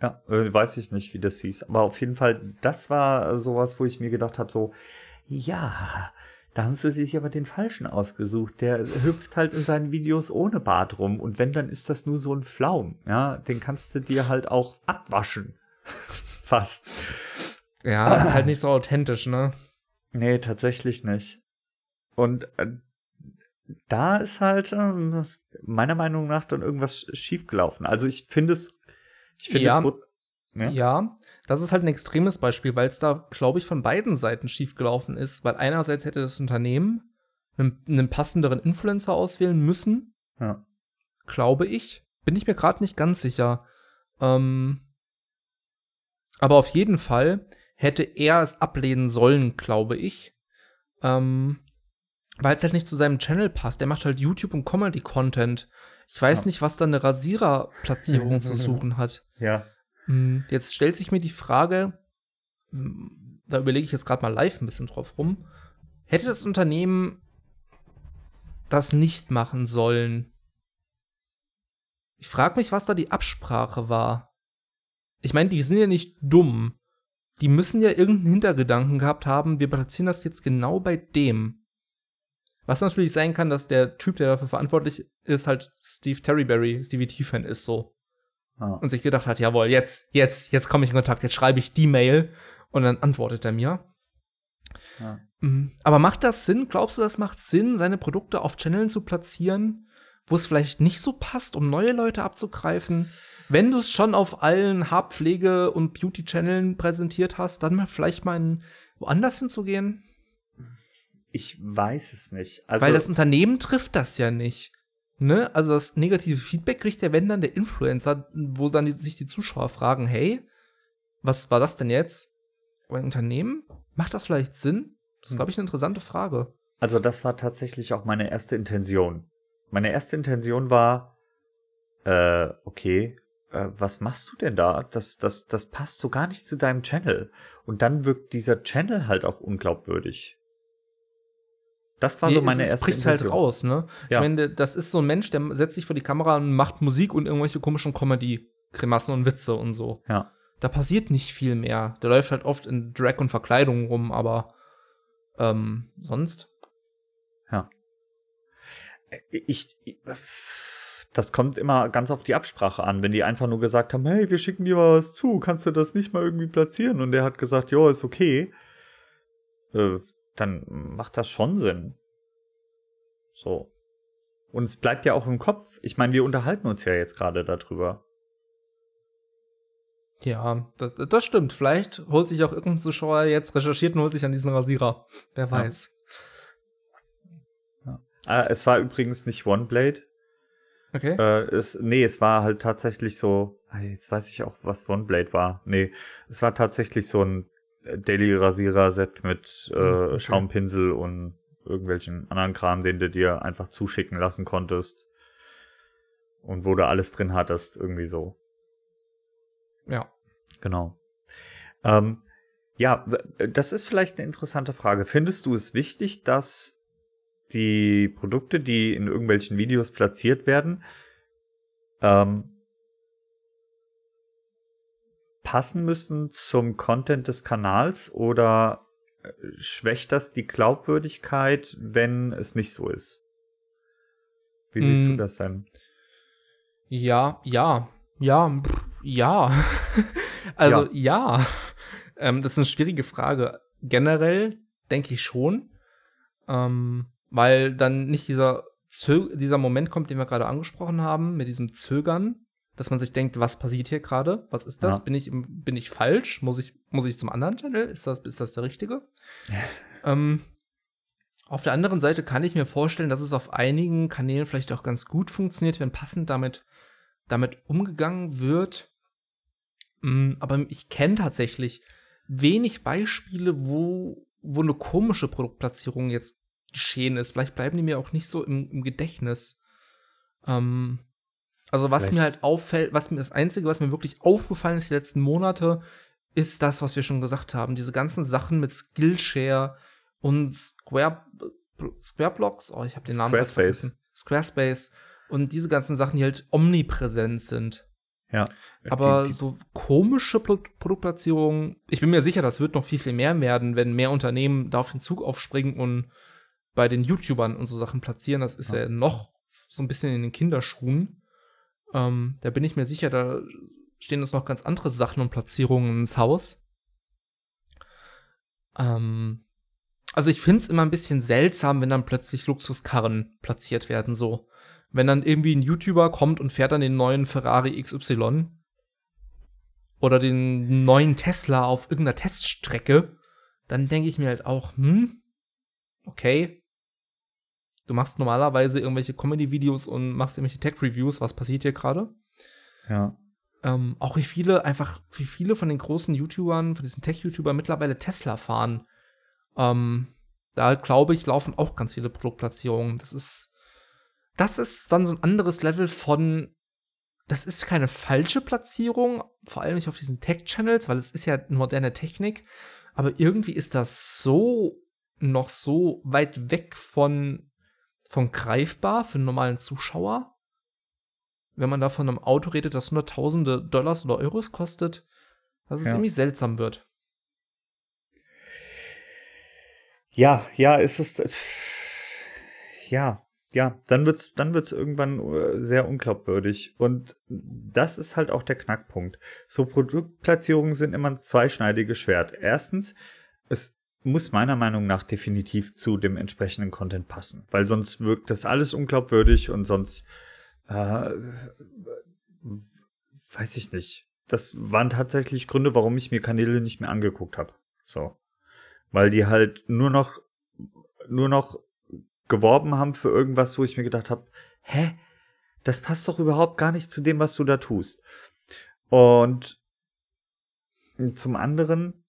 Ja. Äh, weiß ich nicht, wie das hieß. Aber auf jeden Fall, das war sowas, wo ich mir gedacht habe, so, ja, da haben sie sich aber den Falschen ausgesucht. Der hüpft halt in seinen Videos ohne Bart rum. Und wenn, dann ist das nur so ein Flaum. Ja, den kannst du dir halt auch abwaschen. Fast.
Ja, ist halt nicht so authentisch, ne?
Nee, tatsächlich nicht. Und äh, da ist halt äh, meiner Meinung nach dann irgendwas schiefgelaufen. Also ich finde es
ich finde, ja, Ja, ja das ist halt ein extremes Beispiel, weil es da, glaube ich, von beiden Seiten schiefgelaufen ist. Weil einerseits hätte das Unternehmen einen, einen passenderen Influencer auswählen müssen.
Ja.
Glaube ich. Bin ich mir gerade nicht ganz sicher. Ähm, aber auf jeden Fall hätte er es ablehnen sollen, glaube ich. Ähm, weil es halt nicht zu seinem Channel passt. Er macht halt YouTube und Comedy-Content. Ich weiß ja. nicht, was da eine Rasiererplatzierung zu suchen hat.
Ja.
Hm, jetzt stellt sich mir die Frage, hm, da überlege ich jetzt gerade mal live ein bisschen drauf rum. Hätte das Unternehmen das nicht machen sollen? Ich frage mich, was da die Absprache war. Ich meine, die sind ja nicht dumm. Die müssen ja irgendeinen Hintergedanken gehabt haben, wir platzieren das jetzt genau bei dem. Was natürlich sein kann, dass der Typ, der dafür verantwortlich ist, halt Steve Terryberry, Stevie T-Fan ist so. Ah. Und sich gedacht hat, jawohl, jetzt, jetzt, jetzt komme ich in Kontakt, jetzt schreibe ich die Mail und dann antwortet er mir. Mhm. Aber macht das Sinn? Glaubst du, das macht Sinn, seine Produkte auf Channeln zu platzieren, wo es vielleicht nicht so passt, um neue Leute abzugreifen? Wenn du es schon auf allen Haarpflege- und Beauty-Channeln präsentiert hast, dann mal vielleicht mal woanders hinzugehen?
Ich weiß es nicht.
Also Weil das Unternehmen trifft das ja nicht. Ne? Also das negative Feedback kriegt ja, wenn dann der Influencer, wo dann die, sich die Zuschauer fragen, hey, was war das denn jetzt? Aber ein Unternehmen? Macht das vielleicht Sinn? Das ist, glaube ich, eine interessante Frage.
Also das war tatsächlich auch meine erste Intention. Meine erste Intention war, äh, okay, äh, was machst du denn da? Das, das, das passt so gar nicht zu deinem Channel. Und dann wirkt dieser Channel halt auch unglaubwürdig. Das war so meine
es,
erste
spricht halt raus, ne? Ja. Ich meine, das ist so ein Mensch, der setzt sich vor die Kamera und macht Musik und irgendwelche komischen Comedy-Kremassen und Witze und so.
Ja.
Da passiert nicht viel mehr. Der läuft halt oft in Drag und Verkleidung rum, aber ähm, sonst.
Ja. Ich, ich, das kommt immer ganz auf die Absprache an. Wenn die einfach nur gesagt haben, hey, wir schicken dir mal was zu, kannst du das nicht mal irgendwie platzieren? Und der hat gesagt, ja, ist okay. Äh, dann macht das schon Sinn. So. Und es bleibt ja auch im Kopf. Ich meine, wir unterhalten uns ja jetzt gerade darüber.
Ja, das, das, stimmt. Vielleicht holt sich auch irgendein Zuschauer jetzt recherchiert und holt sich an diesen Rasierer. Wer weiß.
Ja. Äh, es war übrigens nicht OneBlade.
Okay.
Äh, es, nee, es war halt tatsächlich so. Jetzt weiß ich auch, was OneBlade war. Nee, es war tatsächlich so ein Daily Rasierer Set mit äh, hm, okay. Schaumpinsel und irgendwelchen anderen Kram, den du dir einfach zuschicken lassen konntest. Und wo du alles drin hattest, irgendwie so.
Ja.
Genau. Ähm, ja, das ist vielleicht eine interessante Frage. Findest du es wichtig, dass die Produkte, die in irgendwelchen Videos platziert werden, ähm, passen müssen zum Content des Kanals oder äh, schwächt das die Glaubwürdigkeit, wenn es nicht so ist? Wie siehst mm. du das denn?
Ja, ja, ja, ja. also ja, ja. Ähm, das ist eine schwierige Frage. Generell denke ich schon, ähm, weil dann nicht dieser, Zö dieser Moment kommt, den wir gerade angesprochen haben, mit diesem Zögern, dass man sich denkt, was passiert hier gerade? Was ist das? Ja. Bin, ich, bin ich falsch? Muss ich, muss ich zum anderen Channel? Ist das, ist das der richtige? ähm, auf der anderen Seite kann ich mir vorstellen, dass es auf einigen Kanälen vielleicht auch ganz gut funktioniert, wenn passend damit, damit umgegangen wird. Mm, aber ich kenne tatsächlich wenig Beispiele, wo, wo eine komische Produktplatzierung jetzt geschehen ist. Vielleicht bleiben die mir auch nicht so im, im Gedächtnis. Ähm, also was Vielleicht. mir halt auffällt, was mir das Einzige, was mir wirklich aufgefallen ist die letzten Monate, ist das, was wir schon gesagt haben. Diese ganzen Sachen mit Skillshare und Square, Square Blocks, oh, ich habe den Namen vergessen. Squarespace und diese ganzen Sachen, die halt omnipräsent sind.
Ja.
Aber die, die, so komische Pro Produktplatzierungen, ich bin mir sicher, das wird noch viel, viel mehr werden, wenn mehr Unternehmen da auf den Zug aufspringen und bei den YouTubern und so Sachen platzieren. Das ist ja, ja noch so ein bisschen in den Kinderschuhen. Ähm, da bin ich mir sicher, da stehen uns noch ganz andere Sachen und Platzierungen ins Haus. Ähm, also ich finde es immer ein bisschen seltsam, wenn dann plötzlich Luxuskarren platziert werden, so. Wenn dann irgendwie ein YouTuber kommt und fährt dann den neuen Ferrari XY. oder den neuen Tesla auf irgendeiner Teststrecke, dann denke ich mir halt auch, hm, okay, du machst normalerweise irgendwelche Comedy-Videos und machst irgendwelche Tech-Reviews, was passiert hier gerade?
Ja.
Ähm, auch wie viele, einfach, wie viele von den großen YouTubern, von diesen Tech-YouTubern mittlerweile Tesla fahren. Ähm, da glaube ich, laufen auch ganz viele Produktplatzierungen. Das ist, das ist dann so ein anderes Level von, das ist keine falsche Platzierung, vor allem nicht auf diesen Tech-Channels, weil es ist ja moderne Technik, aber irgendwie ist das so noch so weit weg von, von greifbar für einen normalen Zuschauer. Wenn man da von einem Auto redet, das hunderttausende Dollars oder Euros kostet, dass es
Ja.
irgendwie seltsam wird.
Ja, ja, ist es. Ja, ja, dann wird's, dann wird's irgendwann äh, sehr unglaubwürdig. Und das ist halt auch der Knackpunkt. So Produktplatzierungen sind immer ein zweischneidiges Schwert. Erstens, es muss meiner Meinung nach definitiv zu dem entsprechenden Content passen, weil sonst wirkt das alles unglaubwürdig und sonst äh, weiß ich nicht. Das waren tatsächlich Gründe, warum ich mir Kanäle nicht mehr angeguckt habe. So weil die halt nur noch nur noch geworben haben für irgendwas, wo ich mir gedacht habe, hä, das passt doch überhaupt gar nicht zu dem, was du da tust. Und zum anderen,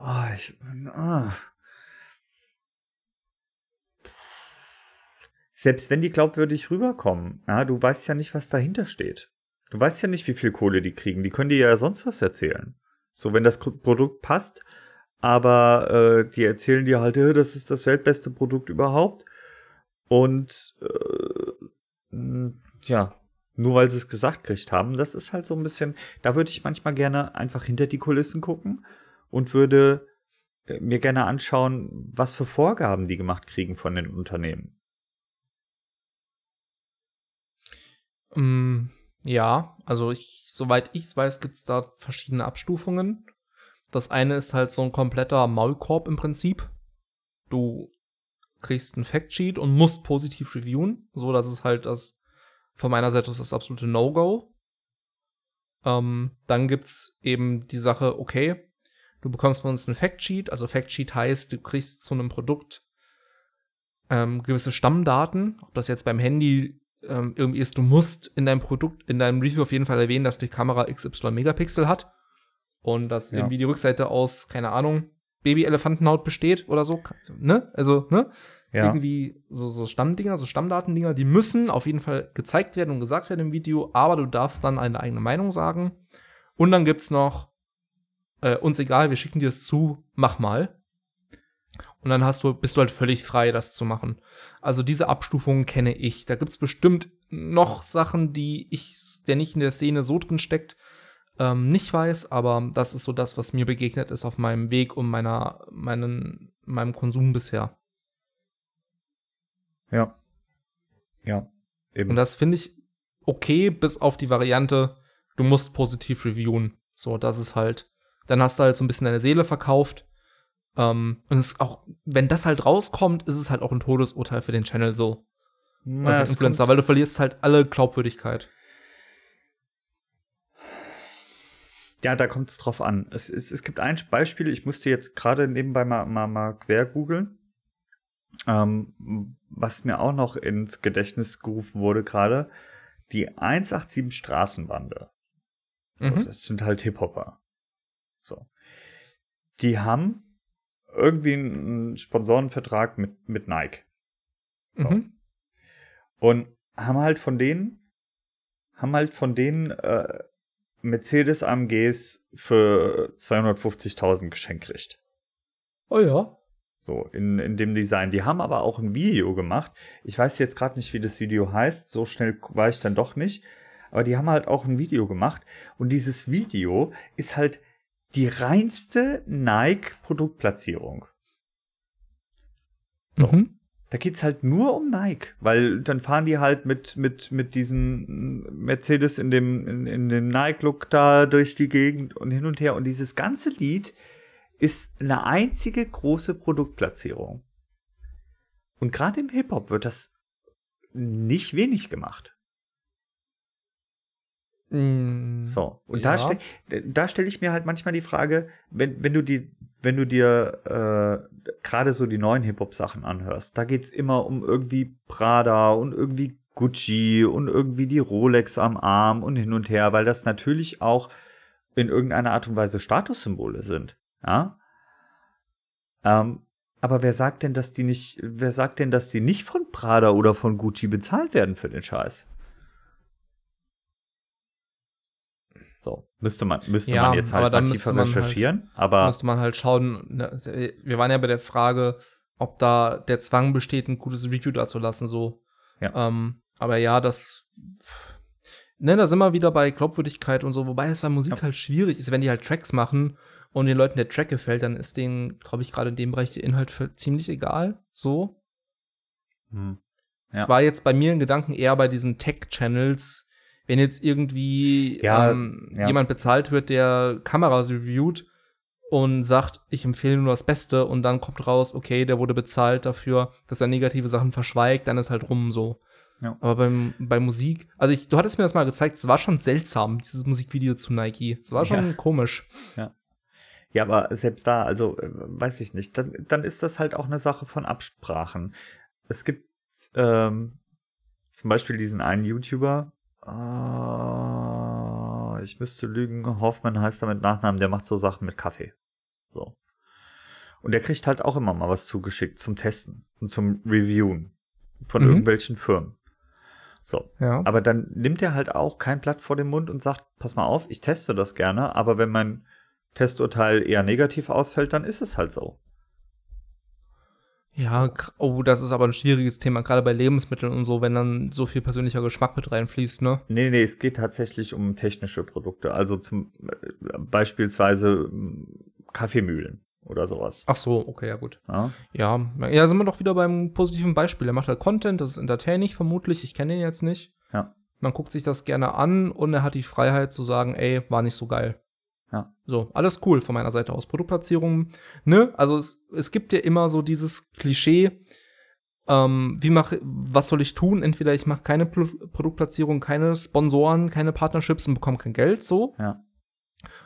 oh, ich, ah. selbst wenn die glaubwürdig rüberkommen, ja, du weißt ja nicht, was dahinter steht. Du weißt ja nicht, wie viel Kohle die kriegen. Die können dir ja sonst was erzählen. So, wenn das Produkt passt, aber äh, die erzählen dir halt, "Äh, das ist das weltbeste Produkt überhaupt. Und äh, ja, nur weil sie es gesagt gekriegt haben, das ist halt so ein bisschen, da würde ich manchmal gerne einfach hinter die Kulissen gucken und würde äh, mir gerne anschauen, was für Vorgaben die gemacht kriegen von den Unternehmen.
Mm, ja, also ich, soweit ich weiß, gibt es da verschiedene Abstufungen. Das eine ist halt so ein kompletter Maulkorb im Prinzip. Du kriegst ein Factsheet und musst positiv reviewen, so dass es halt das von meiner Seite aus das absolute No-Go. Ähm, dann gibt's eben die Sache, okay, du bekommst von uns ein Factsheet. Also Factsheet heißt, du kriegst zu einem Produkt ähm, gewisse Stammdaten. Ob das jetzt beim Handy ähm, irgendwie ist, du musst in deinem Produkt, in deinem Review auf jeden Fall erwähnen, dass die Kamera XY Megapixel hat und dass
Ja.
irgendwie die Rückseite aus, keine Ahnung, Baby-Elefantenhaut besteht oder so, ne? Also, ne?
Ja,
Irgendwie so, so Stammdinger, so Stammdatendinger, die müssen auf jeden Fall gezeigt werden und gesagt werden im Video, aber du darfst dann eine eigene Meinung sagen. Und dann gibt's noch, äh, uns egal, wir schicken dir es zu, mach mal. Und dann hast du, bist du halt völlig frei, das zu machen. Also diese Abstufungen kenne ich. Da gibt's bestimmt noch Sachen, die ich, der nicht in der Szene so drin steckt, ähm, nicht weiß, aber das ist so das, was mir begegnet ist auf meinem Weg und meiner, meinen, meinem Konsum bisher.
ja. Ja. Eben.
Und das finde ich okay, bis auf die Variante, du musst positiv reviewen. So, das ist halt, dann hast du halt so ein bisschen deine Seele verkauft. Ähm, und es auch, wenn das halt rauskommt, ist es halt auch ein Todesurteil für den Channel so.
Na,
für Influencer, weil du verlierst halt alle Glaubwürdigkeit.
Ja, da kommt es drauf an. Es, es, es gibt ein Beispiel, ich musste jetzt gerade nebenbei mal, mal, mal quer googeln, ähm, was mir auch noch ins Gedächtnis gerufen wurde gerade. Die 187 Straßenbande. So,
Mhm.
Das sind halt Hip-Hopper. So. Die haben irgendwie einen Sponsorenvertrag mit, mit Nike.
Mhm.
Und haben halt von denen, haben halt von denen äh, Mercedes AMGs für 250.000 geschenkt kriegt.
Oh ja.
So, in, in dem Design. Die haben aber auch ein Video gemacht. Ich weiß jetzt gerade nicht, wie das Video heißt. So schnell war ich dann doch nicht. Aber die haben halt auch ein Video gemacht. Und dieses Video ist halt die reinste Nike-Produktplatzierung. So.
Mhm.
Da geht's halt nur um Nike, weil dann fahren die halt mit mit mit diesen Mercedes in dem in, in dem Nike Look da durch die Gegend und hin und her und dieses ganze Lied ist eine einzige große Produktplatzierung. Und gerade im Hip Hop wird das nicht wenig gemacht. Mm, so, und ja. da, ste da stelle ich mir halt manchmal die Frage, wenn, wenn du die, wenn du dir äh, gerade so die neuen Hip-Hop-Sachen anhörst, da geht's immer um irgendwie Prada und irgendwie Gucci und irgendwie die Rolex am Arm und hin und her, weil das natürlich auch in irgendeiner Art und Weise Statussymbole sind. Ja. Ähm, aber wer sagt denn, dass die nicht, wer sagt denn, dass die nicht von Prada oder von Gucci bezahlt werden für den Scheiß? So, müsste man, müsste
ja,
man jetzt halt aktiver halt recherchieren, halt, aber.
Müsste man halt schauen, ne, wir waren ja bei der Frage, ob da der Zwang besteht, ein gutes Review da zu lassen, so. Ja. Ähm, aber ja, das, ne, da sind wir wieder bei Glaubwürdigkeit und so, wobei es bei Musik ja. halt schwierig ist, wenn die halt Tracks machen und den Leuten der Track gefällt, dann ist denen, glaube ich, gerade in dem Bereich der Inhalt für ziemlich egal, so. Hm. Ja. Ich war jetzt bei mir in Gedanken eher bei diesen Tech-Channels, wenn jetzt irgendwie ja, ähm, ja. jemand bezahlt wird, der Kameras reviewt und sagt, ich empfehle nur das Beste und dann kommt raus, okay, der wurde bezahlt dafür, dass er negative Sachen verschweigt, dann ist halt rum so. Ja. Aber beim, bei Musik, also ich, du hattest mir das mal gezeigt, es war schon seltsam, dieses Musikvideo zu Nike. Es war schon komisch.
Ja. Ja, aber selbst da, also äh, weiß ich nicht, dann, dann ist das halt auch eine Sache von Absprachen. Es gibt ähm, zum Beispiel diesen einen YouTuber, Ah, ich müsste lügen. Hoffmann heißt er mit Nachnamen, der macht so Sachen mit Kaffee. So. Und der kriegt halt auch immer mal was zugeschickt zum Testen und zum Reviewen von mhm. irgendwelchen Firmen. So. Ja. Aber dann nimmt er halt auch kein Blatt vor den Mund und sagt, pass mal auf, ich teste das gerne, aber wenn mein Testurteil eher negativ ausfällt, dann ist es halt so.
Ja, oh, das ist aber ein schwieriges Thema, gerade bei Lebensmitteln und so, wenn dann so viel persönlicher Geschmack mit reinfließt, ne?
Nee, nee, es geht tatsächlich um technische Produkte, also zum äh, beispielsweise hm, Kaffeemühlen oder sowas.
Ach so, okay, ja gut. Ja, ja, ja sind wir doch wieder beim positiven Beispiel. Er macht halt Content, das ist entertaining vermutlich, ich kenne ihn jetzt nicht. Ja. Man guckt sich das gerne an und er hat die Freiheit zu sagen, ey, war nicht so geil. Ja. So, alles cool von meiner Seite aus. Produktplatzierung, ne? Also es, es gibt ja immer so dieses Klischee, ähm, wie mach, was soll ich tun? Entweder ich mache keine Pro Produktplatzierung, keine Sponsoren, keine Partnerships und bekomme kein Geld, so. Ja.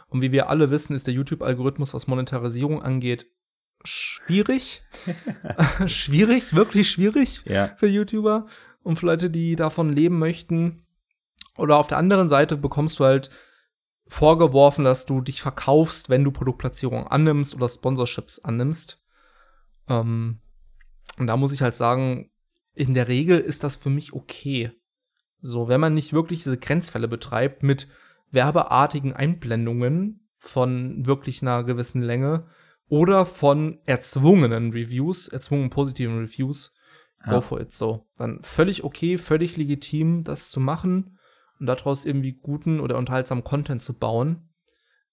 Und wie wir alle wissen, ist der YouTube-Algorithmus, was Monetarisierung angeht, schwierig. schwierig, wirklich schwierig ja. für YouTuber und für Leute, die davon leben möchten. Oder auf der anderen Seite bekommst du halt vorgeworfen, dass du dich verkaufst, wenn du Produktplatzierung annimmst oder Sponsorships annimmst. Ähm, und da muss ich halt sagen, in der Regel ist das für mich okay. So, wenn man nicht wirklich diese Grenzfälle betreibt mit werbeartigen Einblendungen von wirklich einer gewissen Länge oder von erzwungenen Reviews, erzwungenen positiven Reviews, ja. go for it so. Dann völlig okay, völlig legitim, das zu machen und daraus irgendwie guten oder unterhaltsamen Content zu bauen,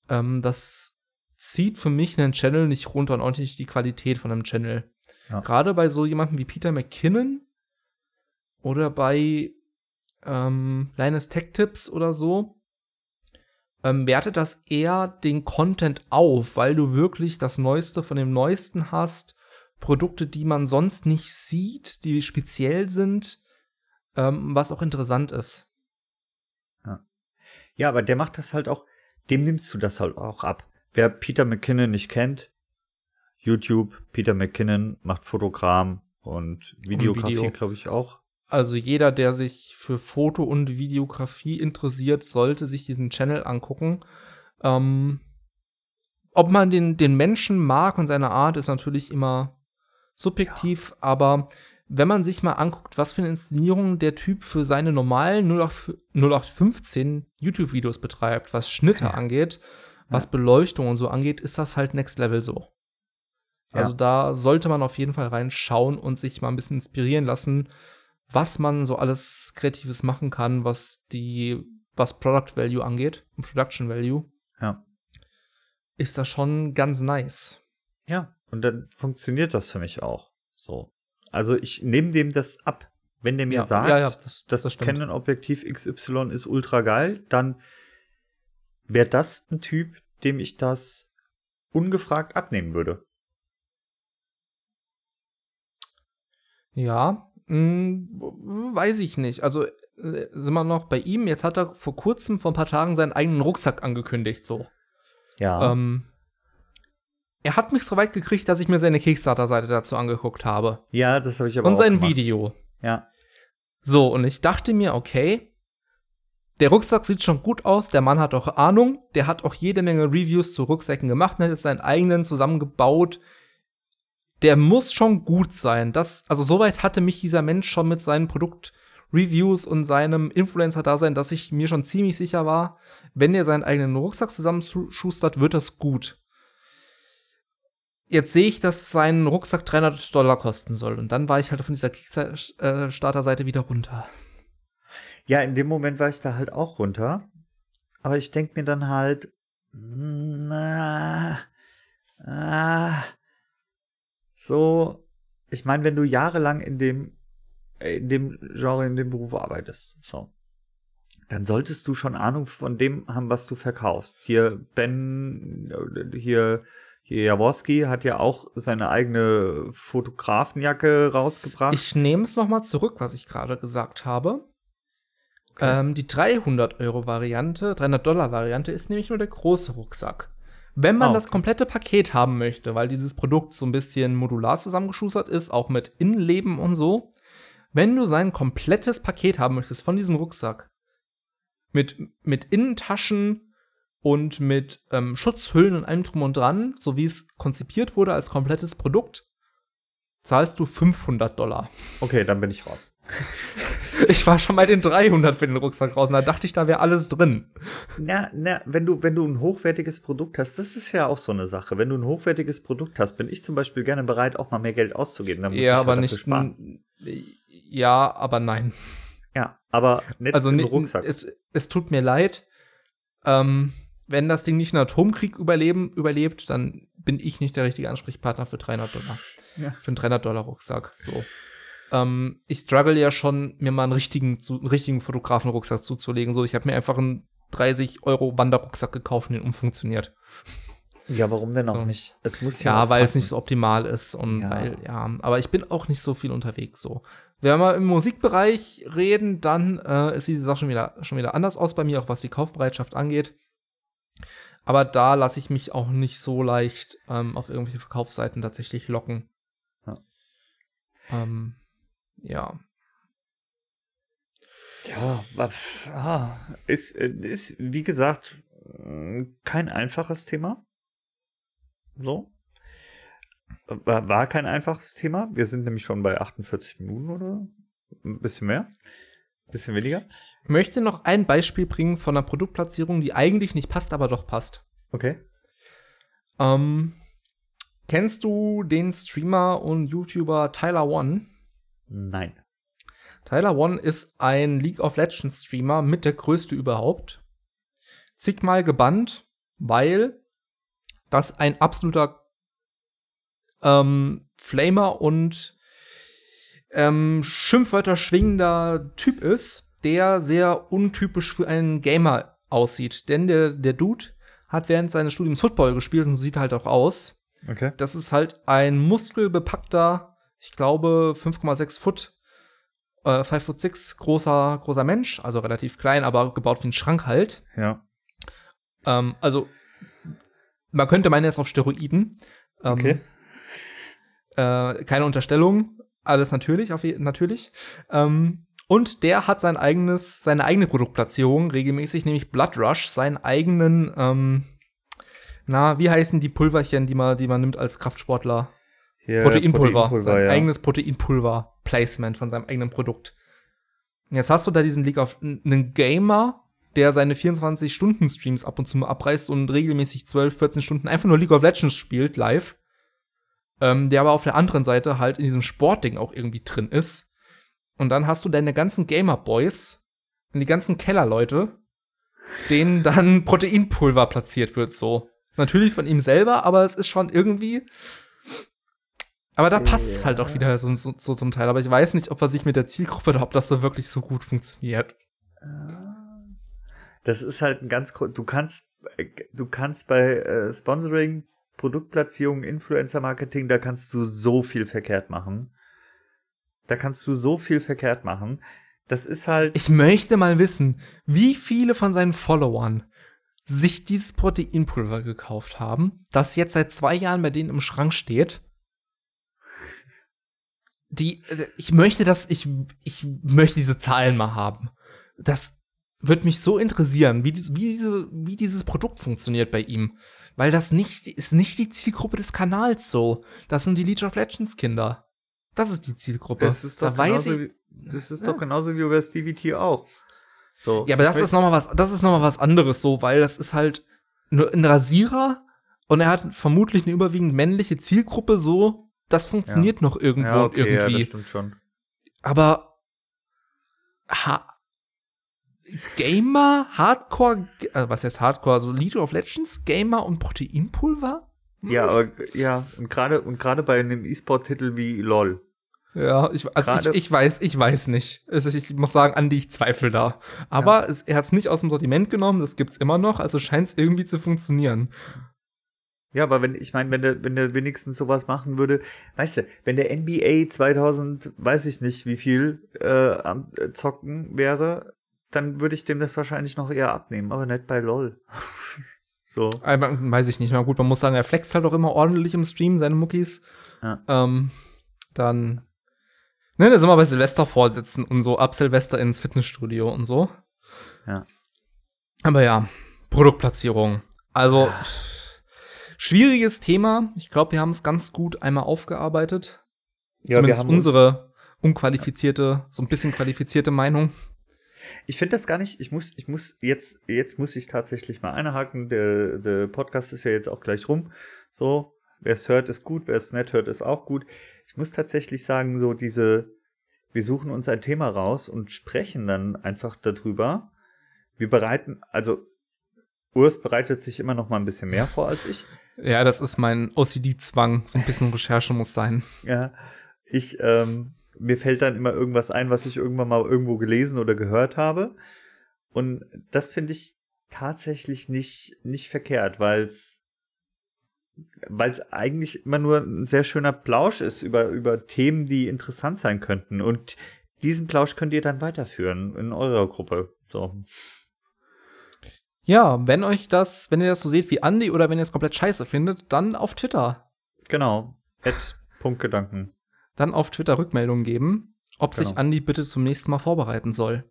ähm, das zieht für mich einen Channel nicht runter und auch nicht die Qualität von einem Channel. Ja. Gerade bei so jemandem wie Peter McKinnon oder bei ähm, Linus Tech Tips oder so, ähm, wertet das eher den Content auf, weil du wirklich das Neueste von dem Neuesten hast, Produkte, die man sonst nicht sieht, die speziell sind, ähm, was auch interessant ist.
Ja, aber der macht das halt auch, dem nimmst du das halt auch ab. Wer Peter McKinnon nicht kennt, YouTube, Peter McKinnon macht Fotogramm und Videografie, Video. glaube ich, auch.
Also jeder, der sich für Foto- und Videografie interessiert, sollte sich diesen Channel angucken. Ähm, ob man den, den Menschen mag und seine Art, ist natürlich immer subjektiv, ja. aber wenn man sich mal anguckt, was für eine Inszenierung der Typ für seine normalen 0815 YouTube-Videos betreibt, was Schnitte ja. angeht, was ja. Beleuchtung und so angeht, ist das halt Next Level so. Ja. Also da sollte man auf jeden Fall reinschauen und sich mal ein bisschen inspirieren lassen, was man so alles Kreatives machen kann, was die, was Product Value angeht und Production Value. Ja. Ist das schon ganz nice.
Ja, und dann funktioniert das für mich auch. So. Also ich nehme dem das ab. Wenn der mir ja, sagt, ja, ja, das, das, das Canon-Objektiv XY ist ultra geil, dann wäre das ein Typ, dem ich das ungefragt abnehmen würde.
Ja, mh, hm, weiß ich nicht. Also äh, sind wir noch bei ihm. Jetzt hat er vor kurzem, vor ein paar Tagen, seinen eigenen Rucksack angekündigt, so.
Ja.
Ähm, er hat mich so weit gekriegt, dass ich mir seine Kickstarter-Seite dazu angeguckt habe.
ja, das habe ich aber
Und sein
gemacht.
Video.
Ja.
So, und ich dachte mir, okay, der Rucksack sieht schon gut aus, der Mann hat auch Ahnung, der hat auch jede Menge Reviews zu Rucksäcken gemacht, hat jetzt seinen eigenen zusammengebaut. Der muss schon gut sein. Das, also soweit hatte mich dieser Mensch schon mit seinen Produktreviews und seinem Influencer-Dasein, dass ich mir schon ziemlich sicher war, wenn er seinen eigenen Rucksack zusammenschustert, wird das gut. Jetzt sehe ich, dass sein Rucksack 300 Dollar kosten soll. Und dann war ich halt von dieser Kickstarter-Seite wieder runter.
Ja, in dem Moment war ich da halt auch runter. Aber ich denke mir dann halt, na, ah, so, ich meine, wenn du jahrelang in dem, äh, in dem Genre, in dem Beruf arbeitest, so, dann solltest du schon Ahnung von dem haben, was du verkaufst. Hier Ben, äh, hier, hier Jaworski hat ja auch seine eigene Fotografenjacke rausgebracht.
Ich nehme es nochmal zurück, was ich gerade gesagt habe. Ähm, die 300-Euro-Variante, 300-Dollar-Variante ist nämlich nur der große Rucksack. Wenn man das
okay.
komplette Paket haben möchte, weil dieses Produkt so ein bisschen modular zusammengeschustert ist, auch mit Innenleben und so, wenn du sein komplettes Paket haben möchtest von diesem Rucksack, mit, mit Innentaschen und mit ähm, Schutzhüllen und allem drum und dran, so wie es konzipiert wurde als komplettes Produkt, zahlst du 500 Dollar.
okay, dann bin ich raus.
Ich war schon bei den 300 für den Rucksack raus und da dachte ich, da wäre alles drin.
Na, na, wenn du, wenn du ein hochwertiges Produkt hast, das ist ja auch so eine Sache. Wenn du ein hochwertiges Produkt hast, bin ich zum Beispiel gerne bereit, auch mal mehr Geld auszugeben. Dann muss ich
Ja,
halt
aber nicht.
sparen.
Ja, aber nein.
Ja, aber nicht
Also
im
nicht,
Rucksack.
es, es tut mir leid. Ähm, wenn das Ding nicht einen Atomkrieg überleben, überlebt, dann bin ich nicht der richtige Ansprechpartner für 300 Dollar.
Ja.
Für einen 300 Dollar Rucksack. So. Ähm, ich struggle ja schon, mir mal einen richtigen, zu, einen richtigen Fotografen-Rucksack zuzulegen. So, ich habe mir einfach einen 30 Euro Wanderrucksack gekauft und den umfunktioniert.
ja, warum denn auch
So.
nicht? Es muss ja,
Ja, weil es
passen.
nicht so optimal ist und
Ja.
weil, ja, aber ich bin auch nicht so viel unterwegs so. Wenn wir im Musikbereich reden, dann äh, ist die Sache schon wieder, schon wieder anders aus bei mir, auch was die Kaufbereitschaft angeht. Aber da lasse ich mich auch nicht so leicht ähm, auf irgendwelche Verkaufsseiten tatsächlich locken.
Ja.
Ähm, ja.
Ja, was, ah, ist, äh, ist, wie gesagt, äh, kein einfaches Thema. So. War, war kein einfaches Thema. Wir sind nämlich schon bei 48 Minuten oder ein bisschen mehr. Bisschen weniger.
Ich möchte noch ein Beispiel bringen von einer Produktplatzierung, die eigentlich nicht passt, aber doch passt.
Okay.
Ähm, kennst du den Streamer und YouTuber Tyler One?
Nein.
Tyler One ist ein League of Legends Streamer mit der größte überhaupt. Zigmal gebannt, weil das ein absoluter ähm, Flamer und ähm, Schimpfwörter schwingender Typ ist, der sehr untypisch für einen Gamer aussieht. Denn der, der Dude hat während seines Studiums Football gespielt und sieht halt auch aus.
Okay.
Das ist halt ein muskelbepackter, ich glaube 5,6 Foot, äh, 5 Foot 6 großer, großer Mensch, also relativ klein, aber gebaut wie ein Schrank halt.
Ja.
Ähm, also, man könnte meinen, er ist auf Steroiden. Ähm,
Okay.
Äh, keine Unterstellung, alles natürlich, auf natürlich. Ähm, und der hat sein eigenes, seine eigene Produktplatzierung regelmäßig, nämlich Blood Rush, seinen eigenen, ähm, na, wie heißen die Pulverchen, die man, die man nimmt als Kraftsportler?
Hier,
Proteinpulver. sein
ja.
eigenes Proteinpulver-Placement von seinem eigenen Produkt. Jetzt hast du da diesen League auf einen Gamer, der seine 24-Stunden-Streams ab und zu mal abreißt und regelmäßig 12, 14 Stunden einfach nur League of Legends spielt, live. Ähm, der aber auf der anderen Seite halt in diesem Sportding auch irgendwie drin ist. Und dann hast du deine ganzen Gamer-Boys und die ganzen Kellerleute, denen dann Proteinpulver platziert wird, so. Natürlich von ihm selber, aber es ist schon irgendwie. Aber da passt es
Ja.
halt auch wieder so, so, so zum Teil. Aber ich weiß nicht, ob er sich mit der Zielgruppe oder ob das so wirklich so gut funktioniert.
Das ist halt ein ganz du kannst äh, du kannst bei äh, Sponsoring, Produktplatzierung, Influencer Marketing, da kannst du so viel verkehrt machen. Da kannst du so viel verkehrt machen. das ist halt.
Ich möchte mal wissen, wie viele von seinen Followern sich dieses Proteinpulver gekauft haben, das jetzt seit zwei Jahren bei denen im Schrank steht. Die, äh, ich möchte das, ich, ich möchte diese Zahlen mal haben. Das wird mich so interessieren, wie, wie, diese, wie dieses Produkt funktioniert bei ihm. Weil das nicht, ist nicht die Zielgruppe des Kanals so. Das sind die League of Legends Kinder. Das ist die Zielgruppe.
Das ist doch,
da weiß
genauso,
ich,
wie, das ist doch genauso wie bei Stevie T auch. So,
Ja, aber das ist noch mal was, das ist noch mal was anderes so, weil das ist halt nur ein Rasierer und er hat vermutlich eine überwiegend männliche Zielgruppe so. Das funktioniert noch irgendwo
ja, okay, Ja,
irgendwie.
das stimmt schon.
aber ha Gamer, Hardcore, äh, was heißt Hardcore? Also League of Legends, Gamer und Proteinpulver? Hm.
Ja, aber ja, und gerade und gerade bei einem E-Sport-Titel wie LOL.
Ja, ich, also ich, ich weiß, ich weiß nicht. Ich muss sagen, Andi, ich zweifle da. Aber es, er hat es nicht aus dem Sortiment genommen, das gibt's immer noch, also scheint es irgendwie zu funktionieren.
Ja, aber wenn, ich meine, wenn der, wenn der wenigstens sowas machen würde, weißt du, wenn der NBA 2000, weiß ich nicht wie viel, äh, am äh, Zocken wäre, dann würde ich dem das wahrscheinlich noch eher abnehmen, aber nicht bei LOL. so.
Aber, weiß ich nicht. Na gut, man muss sagen, er flext halt auch immer ordentlich im Stream, seine Muckis.
Ja.
Ähm, dann, ne, da sind wir bei Silvester vorsitzen und so, ab Silvester ins Fitnessstudio und so.
Ja.
Aber ja, Produktplatzierung. Also, schwieriges Thema. Ich glaube, wir haben es ganz gut einmal aufgearbeitet.
Ja,
Zumindest
uns-
unsere unqualifizierte, so ein bisschen qualifizierte Meinung.
Ich finde das gar nicht, ich muss, ich muss, jetzt, jetzt muss ich tatsächlich mal einhaken, der, der Podcast ist ja jetzt auch gleich rum. So, wer es hört, ist gut, wer es nicht hört, ist auch gut. Ich muss tatsächlich sagen, so diese, wir suchen uns ein Thema raus und sprechen dann einfach darüber. Wir bereiten, also Urs bereitet sich immer noch mal ein bisschen mehr vor als ich.
Ja, das ist mein OCD-Zwang. So ein bisschen Recherche muss sein.
Ja, ich, ähm, mir fällt dann immer irgendwas ein, was ich irgendwann mal irgendwo gelesen oder gehört habe. Und das finde ich tatsächlich nicht, nicht verkehrt, weil es weil es eigentlich immer nur ein sehr schöner Plausch ist über, über Themen, die interessant sein könnten. Und diesen Plausch könnt ihr dann weiterführen in eurer Gruppe. So.
Ja, wenn euch das, wenn ihr das so seht wie Andy oder wenn ihr es komplett scheiße findet, dann auf Twitter.
Genau. Punktgedanken.
Dann auf Twitter Rückmeldungen geben, ob sich
Genau.
Andy bitte zum nächsten Mal vorbereiten soll.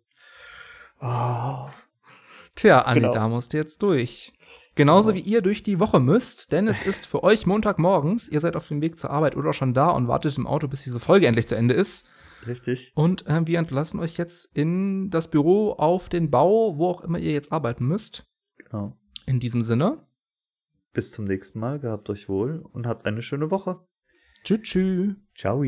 Tja, Andi,
Genau.
da musst du jetzt durch. Genauso
Genau.
wie ihr durch die Woche müsst, denn es ist für euch Montagmorgens, ihr seid auf dem Weg zur Arbeit oder schon da und wartet im Auto, bis diese Folge endlich zu Ende ist.
Richtig.
Und äh, wir entlassen euch jetzt in das Büro, auf den Bau, wo auch immer ihr jetzt arbeiten müsst.
Genau.
In diesem Sinne,
Bis zum nächsten Mal. Gehabt euch wohl und habt eine schöne Woche.
Tschüss. tschüss.
Ciao.